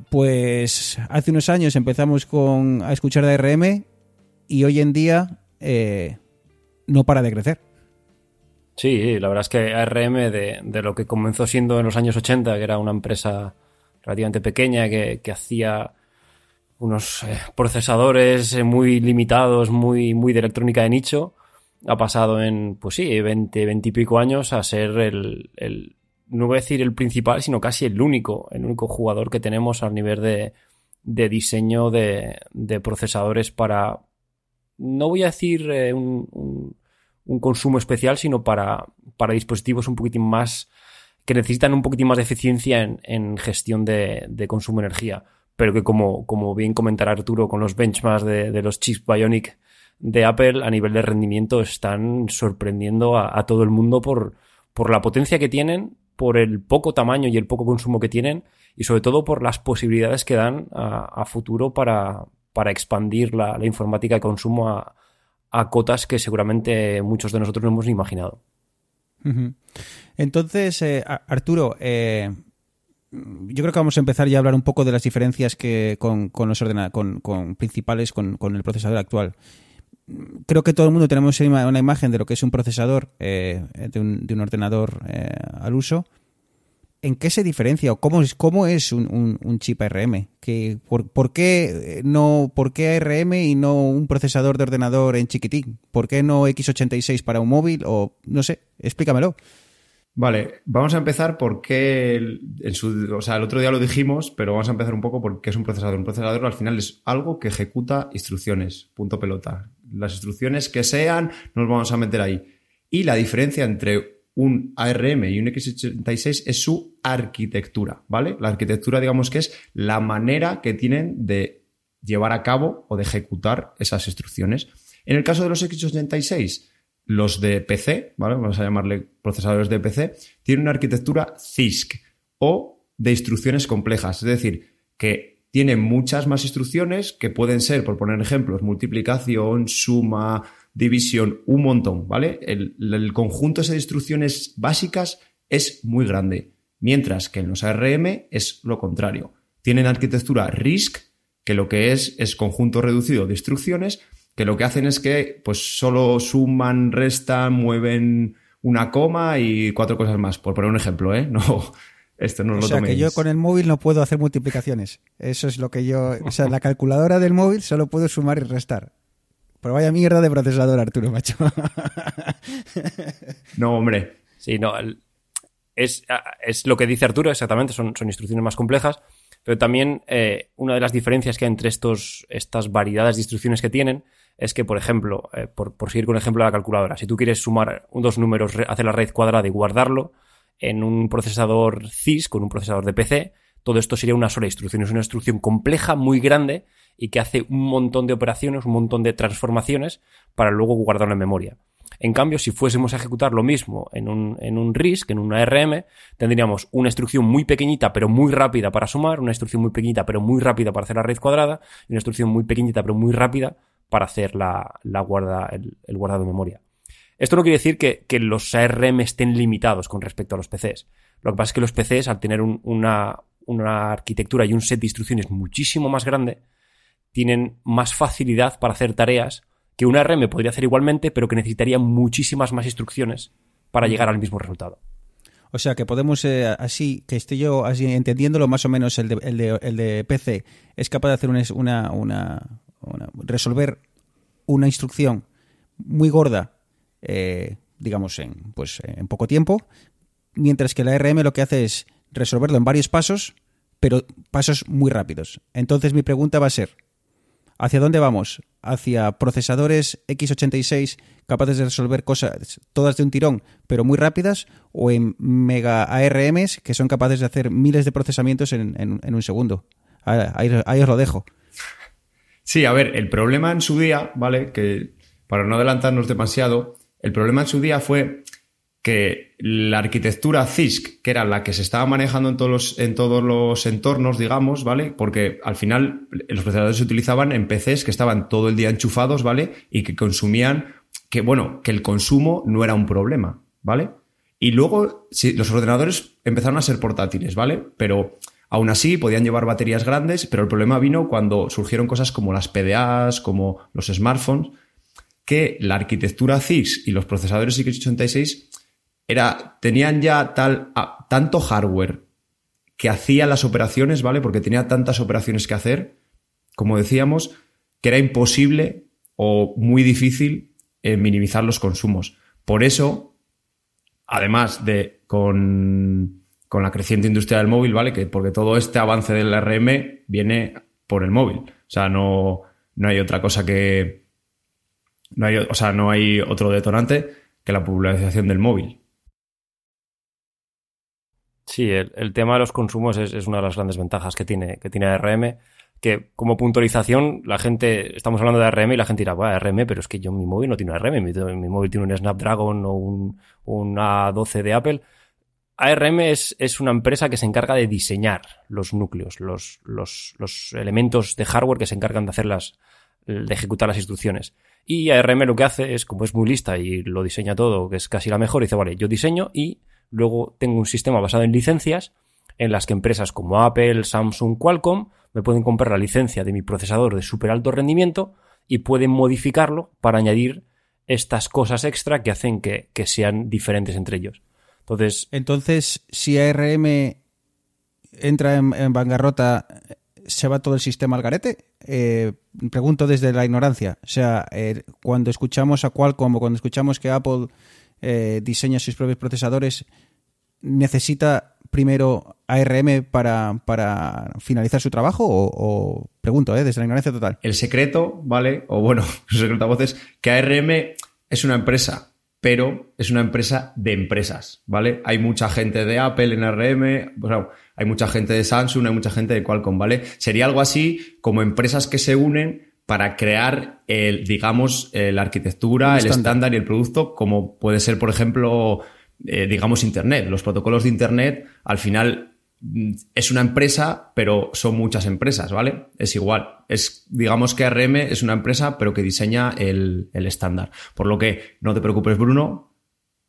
pues hace unos años empezamos con, a escuchar de ARM y hoy en día eh, no para de crecer. Sí, la verdad es que ARM, de, de, lo que comenzó siendo en los años 80, que era una empresa relativamente pequeña que, que hacía unos eh, procesadores muy limitados, muy, muy de electrónica de nicho, ha pasado en, pues sí, 20, 20 y pico años a ser el, el, no voy a decir el principal, sino casi el único, el único jugador que tenemos al nivel de, de diseño de, de procesadores para, no voy a decir eh, un, un, un, consumo especial, sino para, para, dispositivos un poquitín más que necesitan un poquitín más de eficiencia en, en gestión de, de, consumo de energía. Pero que como, como bien comentará Arturo con los benchmarks de, de, los chips Bionic de Apple a nivel de rendimiento están sorprendiendo a, todo el mundo por, por la potencia que tienen, por el poco tamaño y el poco consumo que tienen y sobre todo por las posibilidades que dan a, a futuro para, para expandir la, la informática de consumo a, a, cotas que seguramente muchos de nosotros no hemos imaginado. Entonces, eh, Arturo, eh, yo creo que vamos a empezar ya a hablar un poco de las diferencias que con, con los con, con principales con, el procesador actual. Creo que todo el mundo tenemos una imagen de lo que es un procesador eh, de, un, de, un, ordenador eh, al uso. ¿En qué se diferencia o cómo es, cómo es un, un, chip ARM? ¿Que, por, por, qué no, ¿Por qué ARM y no un procesador de ordenador en chiquitín? ¿Por qué no x86 para un móvil? O no sé, explícamelo. Vale, vamos a empezar porque en su, o sea, el otro día lo dijimos, pero vamos a empezar un poco porque es un procesador. Un procesador al final es algo que ejecuta instrucciones, punto pelota. Las instrucciones que sean, nos vamos a meter ahí. Y la diferencia entre un ARM y un x86 es su arquitectura, ¿vale? La arquitectura, digamos que es la manera que tienen de llevar a cabo o de ejecutar esas instrucciones. En el caso de los x86, los de PC, ¿vale? Vamos a llamarle procesadores de PC, tienen una arquitectura CISC o de instrucciones complejas, es decir, que tienen muchas más instrucciones que pueden ser, por poner ejemplos, multiplicación, suma, división, un montón, ¿vale? El, el, conjunto de instrucciones básicas es muy grande, mientras que en los ARM es lo contrario. Tienen arquitectura RISC, que lo que es es conjunto reducido de instrucciones, que lo que hacen es que pues solo suman, restan, mueven una coma y cuatro cosas más, por poner un ejemplo, ¿eh? No, esto no o lo sea, toméis. que yo con el móvil no puedo hacer multiplicaciones. Eso es lo que yo... O sea, la calculadora del móvil solo puedo sumar y restar. Pero vaya mierda de procesador, Arturo, macho. no, hombre. Sí, no. Es, es lo que dice Arturo, exactamente. Son, son instrucciones más complejas. Pero también eh, una de las diferencias que hay entre estos, estas variedades de instrucciones que tienen es que, por ejemplo, eh, por, por, seguir con el ejemplo de la calculadora, si tú quieres sumar dos números, hacer la raíz cuadrada y guardarlo en un procesador CIS con un procesador de PC, todo esto sería una sola instrucción. Es una instrucción compleja, muy grande y que hace un montón de operaciones, un montón de transformaciones para luego guardarlo en memoria. En cambio, si fuésemos a ejecutar lo mismo en un, en un RISC, en una ARM, tendríamos una instrucción muy pequeñita pero muy rápida para sumar, una instrucción muy pequeñita pero muy rápida para hacer la raíz cuadrada y una instrucción muy pequeñita pero muy rápida para hacer la, la guarda, el, guardado de memoria. Esto no quiere decir que, que, los ARM estén limitados con respecto a los PCs. Lo que pasa es que los PCs, al tener un, una, una arquitectura y un set de instrucciones muchísimo más grande, tienen más facilidad para hacer tareas que un ARM podría hacer igualmente, pero que necesitaría muchísimas más instrucciones para llegar al mismo resultado. O sea que podemos, eh, así, que esté yo así entendiéndolo más o menos, el de, el de, el de PC es capaz de hacer una, una, una, una resolver una instrucción muy gorda, eh, digamos, en, pues, en poco tiempo, mientras que la ARM lo que hace es resolverlo en varios pasos, pero pasos muy rápidos. Entonces mi pregunta va a ser, ¿Hacia dónde vamos? ¿Hacia procesadores x86 capaces de resolver cosas todas de un tirón, pero muy rápidas? ¿O en mega ARMs que son capaces de hacer miles de procesamientos en, en, un segundo? ahí, ahí os lo dejo. Sí, a ver, el problema en su día, ¿vale? Que para no adelantarnos demasiado, el problema en su día fue que la arquitectura CISC, que era la que se estaba manejando en todos los, en todos los entornos, digamos, ¿vale? Porque al final los procesadores se utilizaban en PCs que estaban todo el día enchufados, ¿vale? Y que consumían, que bueno, que el consumo no era un problema, ¿vale? Y luego sí, los ordenadores empezaron a ser portátiles, ¿vale? Pero aún así podían llevar baterías grandes, pero el problema vino cuando surgieron cosas como las PDAs, como los smartphones, que la arquitectura CISC y los procesadores x86 era, tenían ya tal, tanto hardware que hacía las operaciones, ¿vale? Porque tenía tantas operaciones que hacer, como decíamos, que era imposible o muy difícil eh, minimizar los consumos. Por eso, además de con, con, la creciente industria del móvil, ¿vale? Que porque todo este avance del RM viene por el móvil. O sea, no, no hay otra cosa que. No hay, o sea, no hay otro detonante que la popularización del móvil. Sí, el, tema de los consumos es, una de las grandes ventajas que tiene, que tiene ARM, que como puntualización la gente, estamos hablando de ARM y la gente dirá, va, ARM, pero es que yo mi móvil no tiene ARM, mi, móvil tiene un Snapdragon o un, A12 de Apple. ARM es, una empresa que se encarga de diseñar los núcleos, los, los, elementos de hardware que se encargan de hacer las, de ejecutar las instrucciones. Y ARM lo que hace es, como es muy lista y lo diseña todo, que es casi la mejor, dice, vale, yo diseño y Luego tengo un sistema basado en licencias en las que empresas como Apple, Samsung, Qualcomm me pueden comprar la licencia de mi procesador de súper alto rendimiento y pueden modificarlo para añadir estas cosas extra que hacen que, sean diferentes entre ellos. Entonces, Entonces, si ARM entra en, bancarrota, ¿se va todo el sistema al garete? Eh, pregunto desde la ignorancia. O sea, eh, cuando escuchamos a Qualcomm o cuando escuchamos que Apple eh, diseña sus propios procesadores, necesita primero ARM para, para finalizar su trabajo? O, pregunto, ¿eh? desde la ignorancia total. El secreto, ¿vale? O bueno, el secreto a voces, que ARM es una empresa, pero es una empresa de empresas, ¿vale? Hay mucha gente de Apple en ARM, hay mucha gente de Samsung, hay mucha gente de Qualcomm, ¿vale? Sería algo así como empresas que se unen para crear el, digamos, eh, la arquitectura, el estándar y el producto, como puede ser, por ejemplo, eh, digamos, Internet. Los protocolos de Internet, al final, mm, es una empresa, pero son muchas empresas, ¿vale? Es igual. Es, digamos que RM es una empresa, pero que diseña el, estándar. Por lo que no te preocupes, Bruno,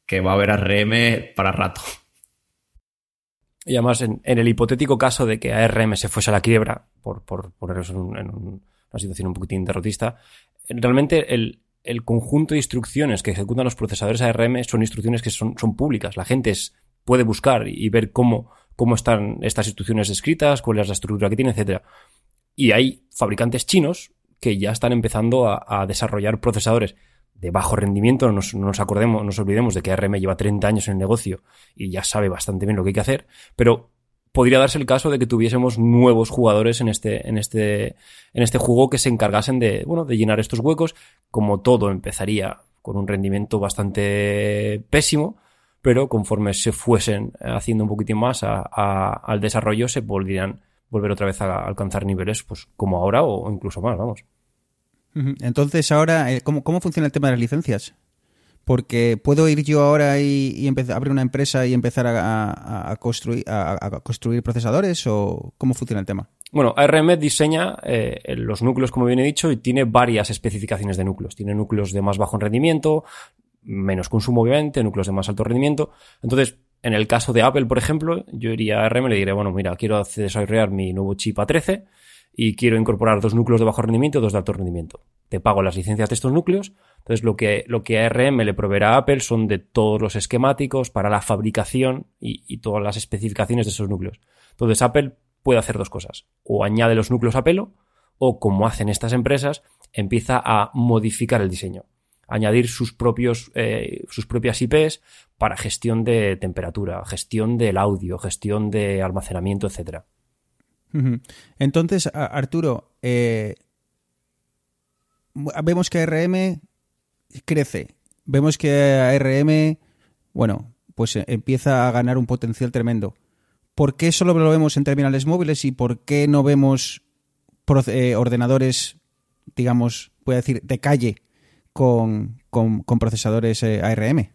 que va a haber RM para rato. Y además, en, el hipotético caso de que ARM se fuese a la quiebra, por, por ponernos en un una situación un poquitín derrotista. Realmente el, conjunto de instrucciones que ejecutan los procesadores ARM son instrucciones que son, son públicas. La gente puede buscar y ver cómo, cómo están estas instrucciones escritas, cuál es la estructura que tiene, etc. Y hay fabricantes chinos que ya están empezando a, desarrollar procesadores de bajo rendimiento. No nos, acordemos, no nos olvidemos de que ARM lleva 30 años en el negocio y ya sabe bastante bien lo que hay que hacer, pero podría darse el caso de que tuviésemos nuevos jugadores en este, en este, en este juego que se encargasen de, bueno, de llenar estos huecos. Como todo empezaría con un rendimiento bastante pésimo, pero conforme se fuesen haciendo un poquitín más al desarrollo, se podrían volver otra vez a alcanzar niveles, pues como ahora o incluso más, vamos. Entonces, ahora, eh, ¿cómo, ¿cómo funciona el tema de las licencias? Porque puedo ir yo ahora y, abrir una empresa y empezar a, construir, a, construir procesadores o cómo funciona el tema. Bueno, ARM diseña eh, los núcleos, como bien he dicho, y tiene varias especificaciones de núcleos. Tiene núcleos de más bajo rendimiento, menos consumo, obviamente, núcleos de más alto rendimiento. Entonces, en el caso de Apple, por ejemplo, yo iría a ARM y le diré, bueno, mira, quiero desarrollar mi nuevo chip A13 y quiero incorporar dos núcleos de bajo rendimiento y dos de alto rendimiento. Te pago las licencias de estos núcleos entonces, lo que, lo que ARM le proveerá a Apple son de todos los esquemáticos para la fabricación y, todas las especificaciones de esos núcleos. Entonces, Apple puede hacer dos cosas. O añade los núcleos a pelo, o como hacen estas empresas, empieza a modificar el diseño. Añadir sus, propios, eh, sus propias IPs para gestión de temperatura, gestión del audio, gestión de almacenamiento, etc. Entonces, Arturo, eh, vemos que ARM crece. Vemos que ARM, bueno, pues eh, empieza a ganar un potencial tremendo. ¿por qué solo lo vemos en terminales móviles y por qué no vemos eh, ordenadores, digamos, voy a decir, de calle con, procesadores eh, ARM?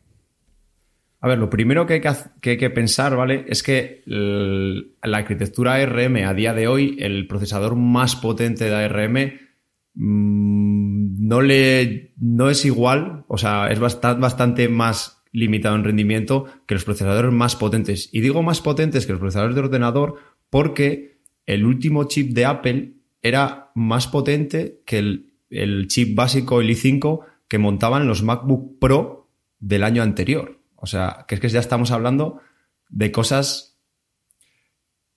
A ver, lo primero que hay que, pensar, ¿vale? Es que la arquitectura ARM a día de hoy, el procesador más potente de ARM mm, no, le, no es igual, o sea, es bastante, bastante más limitado en rendimiento que los procesadores más potentes. Y digo más potentes que los procesadores de ordenador porque el último chip de Apple era más potente que el, el chip básico, el i5, que montaban los MacBook Pro del año anterior. O sea, que es que ya estamos hablando de cosas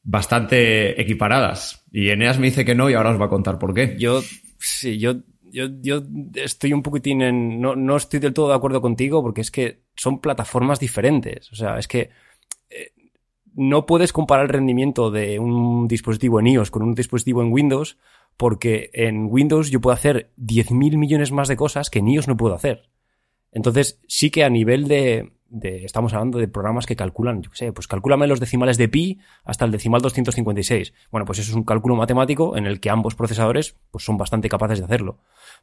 bastante equiparadas. Y Eneas me dice que no y ahora os va a contar por qué. Yo, sí, yo, yo, yo estoy un poquitín en... No, no estoy del todo de acuerdo contigo porque es que son plataformas diferentes. O sea, es que eh, no puedes comparar el rendimiento de un dispositivo en iOS con un dispositivo en Windows porque en Windows yo puedo hacer 10.000 millones más de cosas que en iOS no puedo hacer. Entonces sí que a nivel de, estamos hablando de programas que calculan, yo qué sé, pues calcúlame los decimales de pi hasta el decimal 256. Bueno, pues eso es un cálculo matemático en el que ambos procesadores pues son bastante capaces de hacerlo.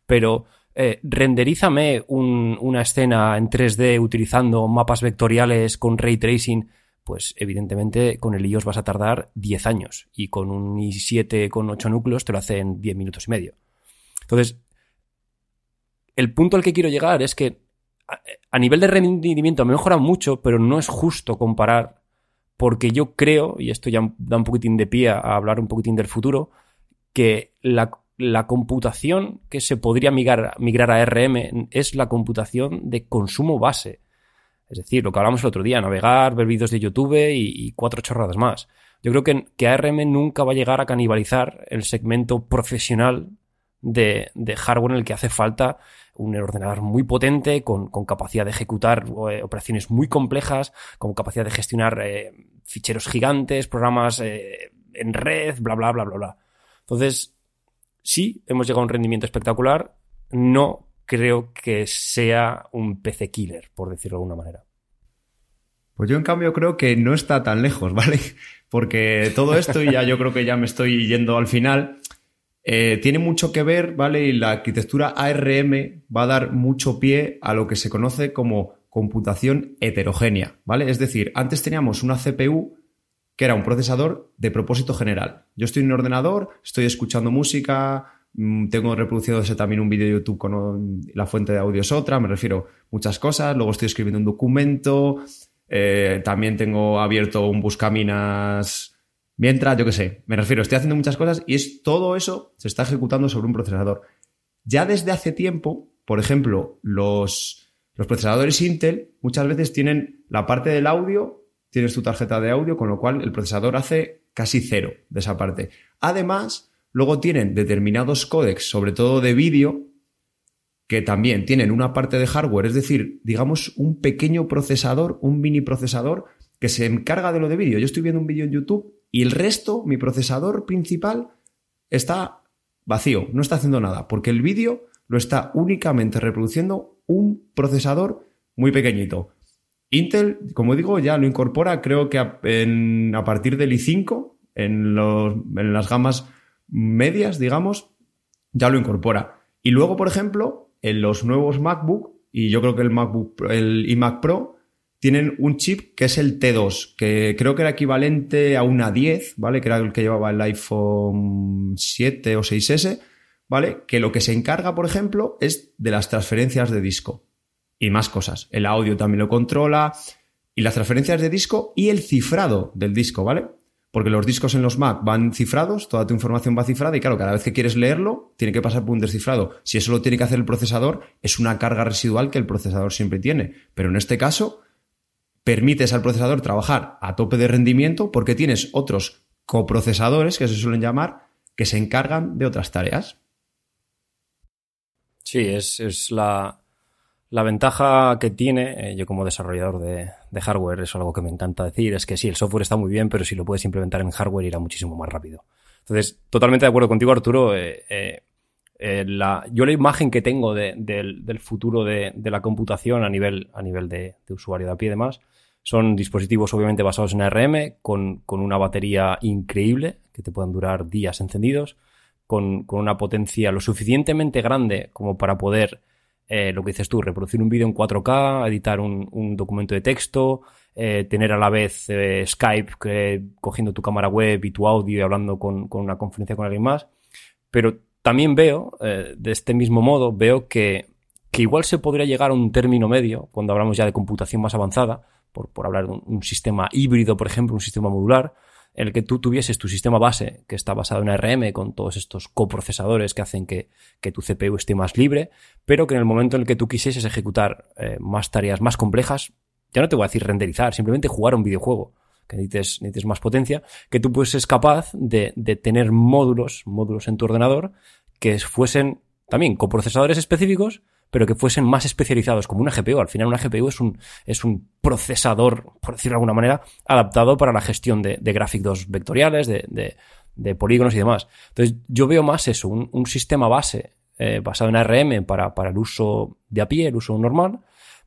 Pero eh, renderízame una escena en 3D utilizando mapas vectoriales con ray tracing, pues evidentemente con el iOS vas a tardar 10 años y con un i7 con 8 núcleos te lo hace en 10 minutos y medio. Entonces, el punto al que quiero llegar es que a nivel de rendimiento me mejora mucho, pero no es justo comparar, porque yo creo, y esto ya da un poquitín de pie a hablar un poquitín del futuro, que la, computación que se podría migrar, a RM es la computación de consumo base. Es decir, lo que hablamos el otro día, navegar, ver vídeos de YouTube y, cuatro chorradas más. Yo creo que, que ARM nunca va a llegar a canibalizar el segmento profesional de, hardware en el que hace falta un ordenador muy potente, con, capacidad de ejecutar eh, operaciones muy complejas, con capacidad de gestionar eh, ficheros gigantes, programas eh, en red, bla, bla, bla, bla, bla. Entonces, sí, hemos llegado a un rendimiento espectacular. No creo que sea un PC killer, por decirlo de alguna manera. Pues yo en cambio creo que no está tan lejos, ¿vale? Porque todo esto, y ya yo creo que ya me estoy yendo al final, eh, tiene mucho que ver, ¿vale? Y la arquitectura ARM va a dar mucho pie a lo que se conoce como computación heterogénea, ¿vale? Es decir, antes teníamos una CPU que era un procesador de propósito general. Yo estoy en un ordenador, estoy escuchando música, mm, tengo reproducido también un vídeo de YouTube con la fuente de audio es otra, me refiero muchas cosas, luego estoy escribiendo un documento, eh, también tengo abierto un buscaminas Mientras, yo qué sé, me refiero, estoy haciendo muchas cosas y es todo eso se está ejecutando sobre un procesador. Ya desde hace tiempo, por ejemplo, los, los procesadores Intel muchas veces tienen la parte del audio, tienes tu tarjeta de audio, con lo cual el procesador hace casi cero de esa parte. Además, luego tienen determinados códecs, sobre todo de vídeo, que también tienen una parte de hardware, es decir, digamos un pequeño procesador, un mini procesador que se encarga de lo de vídeo. Yo estoy viendo un vídeo en YouTube y el resto, mi procesador principal, está vacío, no está haciendo nada, porque el vídeo lo está únicamente reproduciendo un procesador muy pequeñito. Intel, como digo, ya lo incorpora, creo que a, a partir del i5, en, en las gamas medias, digamos, ya lo incorpora. Y luego, por ejemplo, en los nuevos MacBook, y yo creo que el MacBook, el iMac Pro, tienen un chip que es el T2, que creo que era equivalente a una 10, ¿vale? Que era el que llevaba el iPhone 7 o 6S, ¿vale? Que lo que se encarga, por ejemplo, es de las transferencias de disco y más cosas. El audio también lo controla y las transferencias de disco y el cifrado del disco, ¿vale? Porque los discos en los Mac van cifrados, toda tu información va cifrada y claro, cada vez que quieres leerlo, tiene que pasar por un descifrado. Si eso lo tiene que hacer el procesador, es una carga residual que el procesador siempre tiene. Pero en este caso, permites al procesador trabajar a tope de rendimiento porque tienes otros coprocesadores, que se suelen llamar, que se encargan de otras tareas. Sí, es, la, ventaja que tiene, eh, yo como desarrollador de, hardware, es algo que me encanta decir, es que sí, el software está muy bien, pero si lo puedes implementar en hardware irá muchísimo más rápido. Entonces, totalmente de acuerdo contigo, Arturo. Eh, eh, la, yo la imagen que tengo del, futuro de, la computación a nivel, a nivel de, de usuario de a pie y demás, Son dispositivos obviamente basados en ARM, con, con una batería increíble, que te puedan durar días encendidos, con, con una potencia lo suficientemente grande como para poder, eh, lo que dices tú, reproducir un vídeo en 4K, editar un, un documento de texto, eh, tener a la vez eh, Skype cogiendo tu cámara web y tu audio y hablando con, con una conferencia con alguien más. Pero también veo, de este mismo modo, veo que, que, igual se podría llegar a un término medio, cuando hablamos ya de computación más avanzada, por, por hablar de un, sistema híbrido, por ejemplo, un sistema modular, en el que tú tuvieses tu sistema base, que está basado en ARM, con todos estos coprocesadores que hacen que, que tu CPU esté más libre, pero que en el momento en el que tú quisieses ejecutar eh, más tareas más complejas, ya no te voy a decir renderizar, simplemente jugar un videojuego, que necesites, necesites más potencia, que tú ser capaz de, de, tener módulos, módulos en tu ordenador, que fuesen también coprocesadores específicos, pero que fuesen más especializados, como una GPU. Al final una GPU es un, es un procesador, por decirlo de alguna manera, adaptado para la gestión de, gráficos vectoriales, de, polígonos y demás. Entonces yo veo más eso, un, un sistema base eh, basado en ARM para, para el uso de a pie, el uso normal,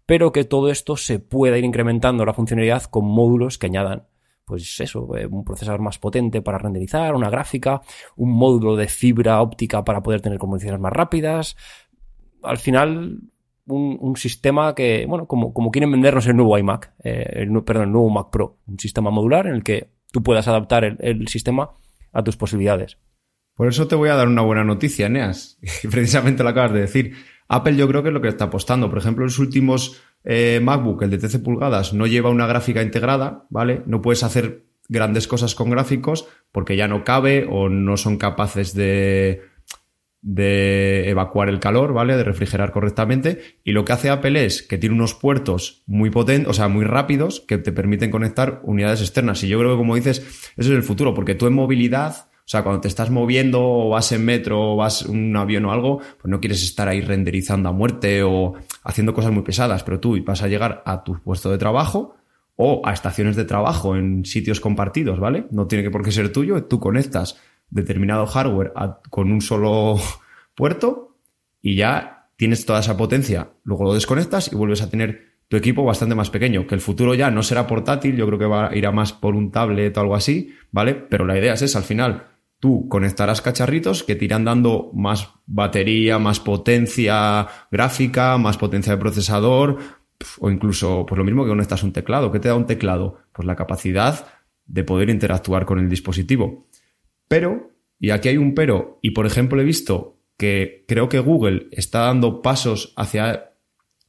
pero que todo esto se pueda ir incrementando la funcionalidad con módulos que añadan pues eso, eh, un procesador más potente para renderizar, una gráfica, un módulo de fibra óptica para poder tener comunicaciones más rápidas. Al final, un, sistema que, bueno, como, como, quieren vendernos el nuevo iMac, eh, el, perdón, el nuevo Mac Pro, un sistema modular en el que tú puedas adaptar el, el sistema a tus posibilidades. Por eso te voy a dar una buena noticia, Neas. Y precisamente lo acabas de decir. Apple yo creo que es lo que está apostando. Por ejemplo, en los últimos eh, MacBook, el de 13 pulgadas, no lleva una gráfica integrada, ¿vale? No puedes hacer grandes cosas con gráficos porque ya no cabe o no son capaces de, de evacuar el calor, ¿vale? De refrigerar correctamente. Y lo que hace Apple es que tiene unos puertos muy potentes, o sea, muy rápidos, que te permiten conectar unidades externas. Y yo creo que, como dices, eso es el futuro, porque tú en movilidad o sea, cuando te estás moviendo o vas en metro o vas en un avión o algo, pues no quieres estar ahí renderizando a muerte o haciendo cosas muy pesadas, pero tú vas a llegar a tu puesto de trabajo o a estaciones de trabajo en sitios compartidos, ¿vale? No tiene que por qué ser tuyo, tú conectas determinado hardware con un solo puerto y ya tienes toda esa potencia, luego lo desconectas y vuelves a tener tu equipo bastante más pequeño, que el futuro ya no será portátil, yo creo que va a ir a más por un tablet o algo así, ¿vale? Pero la idea es esa, al final, tú conectarás cacharritos que te irán dando más batería, más potencia gráfica, más potencia de procesador, o incluso, pues lo mismo que conectas un teclado. ¿Qué te da un teclado? Pues la capacidad de poder interactuar con el dispositivo. Pero, y aquí hay un pero, y por ejemplo he visto que creo que Google está dando pasos hacia,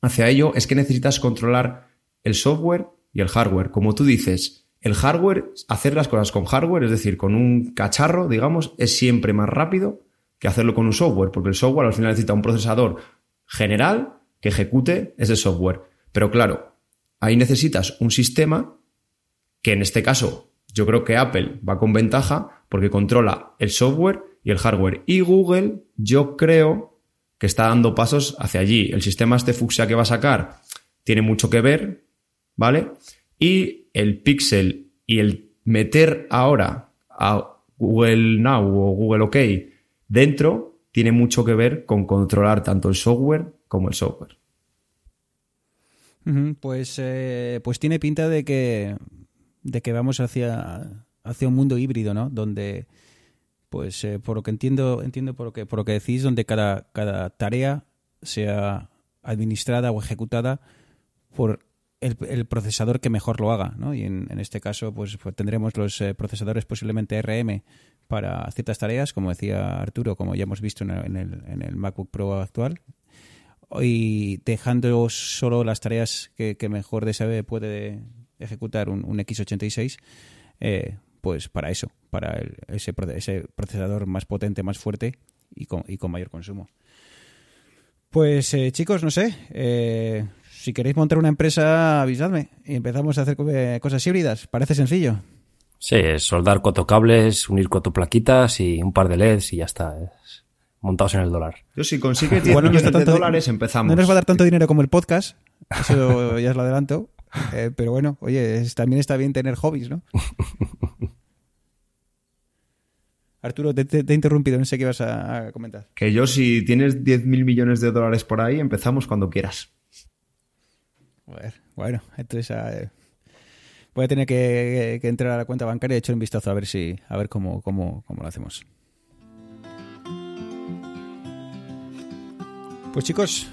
hacia ello, es que necesitas controlar el software y el hardware. Como tú dices, el hardware, hacer las cosas con hardware, es decir, con un cacharro, digamos, es siempre más rápido que hacerlo con un software, porque el software al final necesita un procesador general que ejecute ese software. Pero claro, ahí necesitas un sistema que en este caso yo creo que Apple va con ventaja porque controla el software y el hardware. Y Google, yo creo que está dando pasos hacia allí. El sistema este fucsia que va a sacar tiene mucho que ver, ¿vale? Y el Pixel y el meter ahora a Google Now o Google OK dentro tiene mucho que ver con controlar tanto el software como el software. Pues, eh, pues tiene pinta de que, de que vamos hacia, hacia un mundo híbrido, ¿no? Donde, pues eh, por lo que entiendo, entiendo por lo que, por lo que decís, donde cada, cada tarea sea administrada o ejecutada por el, el, procesador que mejor lo haga, ¿no? Y en, en este caso, pues, pues tendremos los eh, procesadores posiblemente RM para ciertas tareas, como decía Arturo, como ya hemos visto en el, en el, MacBook Pro actual, y dejando solo las tareas que, que mejor de puede ejecutar un, un x86, eh, pues para eso, para el, ese, ese procesador más potente, más fuerte y con, y con mayor consumo. Pues eh, chicos, no sé, eh, si queréis montar una empresa, avisadme y empezamos a hacer cosas híbridas. Parece sencillo. Sí, es soldar cuatro cables, unir cuatro plaquitas y un par de LEDs y ya está. Es montados en el dólar. Yo si consigue 10 bueno, millones no de dólares empezamos. No nos va a dar tanto dinero como el podcast, eso ya os lo adelanto. Eh, pero bueno, oye, es, también está bien tener hobbies, ¿no? Arturo, te, te, te, he interrumpido, no sé qué ibas a, a comentar. Que yo, si tienes 10 mil millones de dólares por ahí, empezamos cuando quieras. Bueno, bueno entonces... Eh, voy a tener que, que entrar a la cuenta bancaria y echar un vistazo a ver si a ver cómo, cómo, cómo lo hacemos. Pues chicos,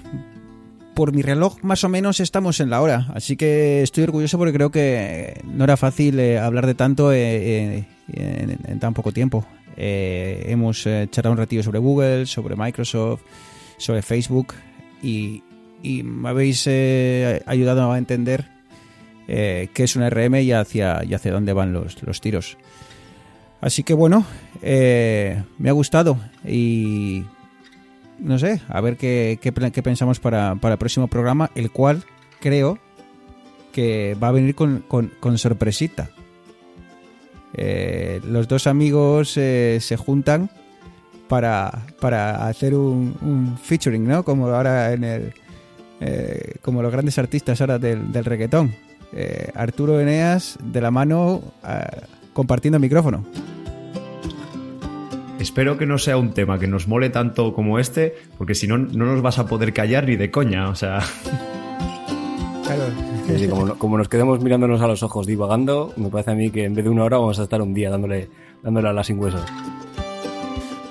por mi reloj más o menos estamos en la hora, así que estoy orgulloso porque creo que no era fácil eh, hablar de tanto eh, eh, en, tan poco tiempo. Hemos charlado un ratillo sobre Google, sobre Microsoft, sobre Facebook y, y me habéis ayudado a entender qué es una RM y hacia, y hacia dónde van los, los tiros. Así que bueno, me ha gustado y no sé, a ver qué, qué, pensamos para, para el próximo programa, el cual creo que va a venir con, con- sorpresita. Eh, los dos amigos eh, se juntan para, para hacer un, un featuring, ¿no? Como ahora en el. eh, como los grandes artistas ahora del, del reggaetón. Eh, Arturo Eneas de la mano compartiendo micrófono. Espero que no sea un tema que nos mole tanto como este, porque si no, no nos vas a poder callar ni de coña. O sea, Claro. Sí, como, como nos quedemos mirándonos a los ojos divagando, me parece a mí que en vez de una hora vamos a estar un día dándole, dándole a la sin hueso.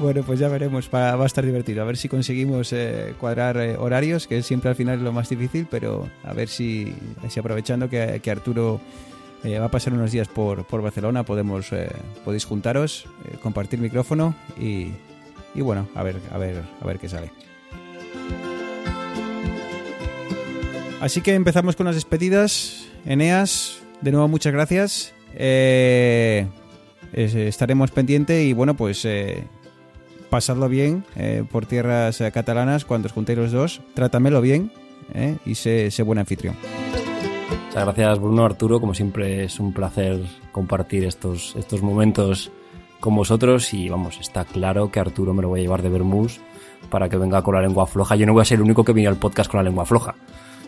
Bueno, pues ya veremos, va, va a estar divertido. A ver si conseguimos eh, cuadrar eh, horarios, que siempre al final es lo más difícil, pero a ver si, si aprovechando que, que Arturo eh, va a pasar unos días por, por Barcelona, podemos eh, podéis juntaros, eh, compartir micrófono y, y bueno, a ver, a ver, a ver qué sale. Así que empezamos con las despedidas. Eneas, de nuevo muchas gracias. Eh, es- estaremos pendiente y bueno, pues pasadlo bien por tierras catalanas cuando os juntéis los dos. Trátamelo bien y sé, sé buen anfitrión. Muchas gracias Bruno, Arturo, como siempre es un placer compartir estos, estos momentos con vosotros y vamos, está claro que Arturo me lo voy a llevar de Bermús para que venga con la lengua floja. Yo no voy a ser el único que viene al podcast con la lengua floja.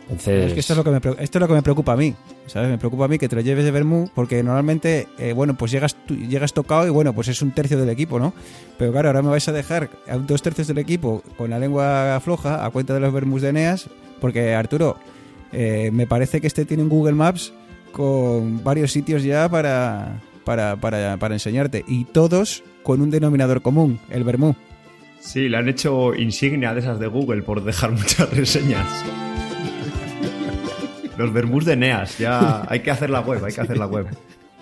Entonces, Es que esto es, lo que me, esto es lo que me preocupa a mí, ¿sabes? Me preocupa a mí que te lo lleves de Bermú porque normalmente, eh, bueno, pues llegas, llegas tocado y bueno, pues es un tercio del equipo, ¿no? Pero claro, ahora me vais a dejar a dos tercios del equipo con la lengua floja a cuenta de los Bermus de Eneas porque Arturo, eh, me parece que este tiene un Google Maps con varios sitios ya para, para, para, para enseñarte y todos con un denominador común, el Bermú. sí, le han hecho insignia de esas de Google por dejar muchas reseñas. Los Bermús de Neas, ya hay que hacer la web, hay que hacer la web.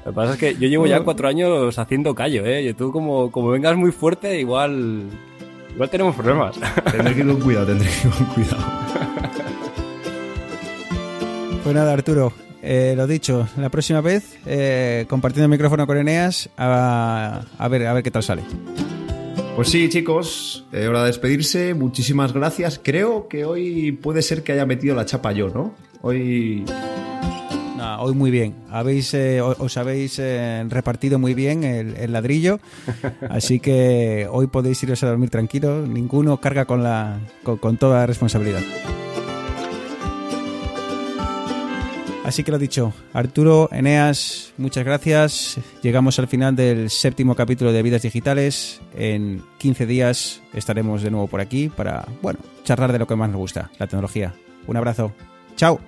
Lo que pasa es que yo llevo ya cuatro años haciendo callo, ¿eh? Y tú como, como vengas muy fuerte, igual, igual tenemos problemas. Tendré que ir con cuidado, tendré que ir con cuidado. Pues nada, Arturo, eh, lo dicho, la próxima vez eh, compartiendo el micrófono con Eneas a, a ver a ver qué tal sale. Pues sí, chicos, eh, hora de despedirse. Muchísimas gracias. Creo que hoy puede ser que haya metido la chapa yo, ¿no? Hoy hoy muy bien, habéis eh, os habéis repartido muy bien el, el ladrillo, así que hoy podéis iros a dormir tranquilos. Ninguno carga con la con, con toda la responsabilidad. Así que lo dicho, Arturo, Eneas, muchas gracias. Llegamos al final del séptimo capítulo de Vidas Digitales. En 15 días estaremos de nuevo por aquí para, bueno, charlar de lo que más nos gusta, la tecnología. Un abrazo. Chao.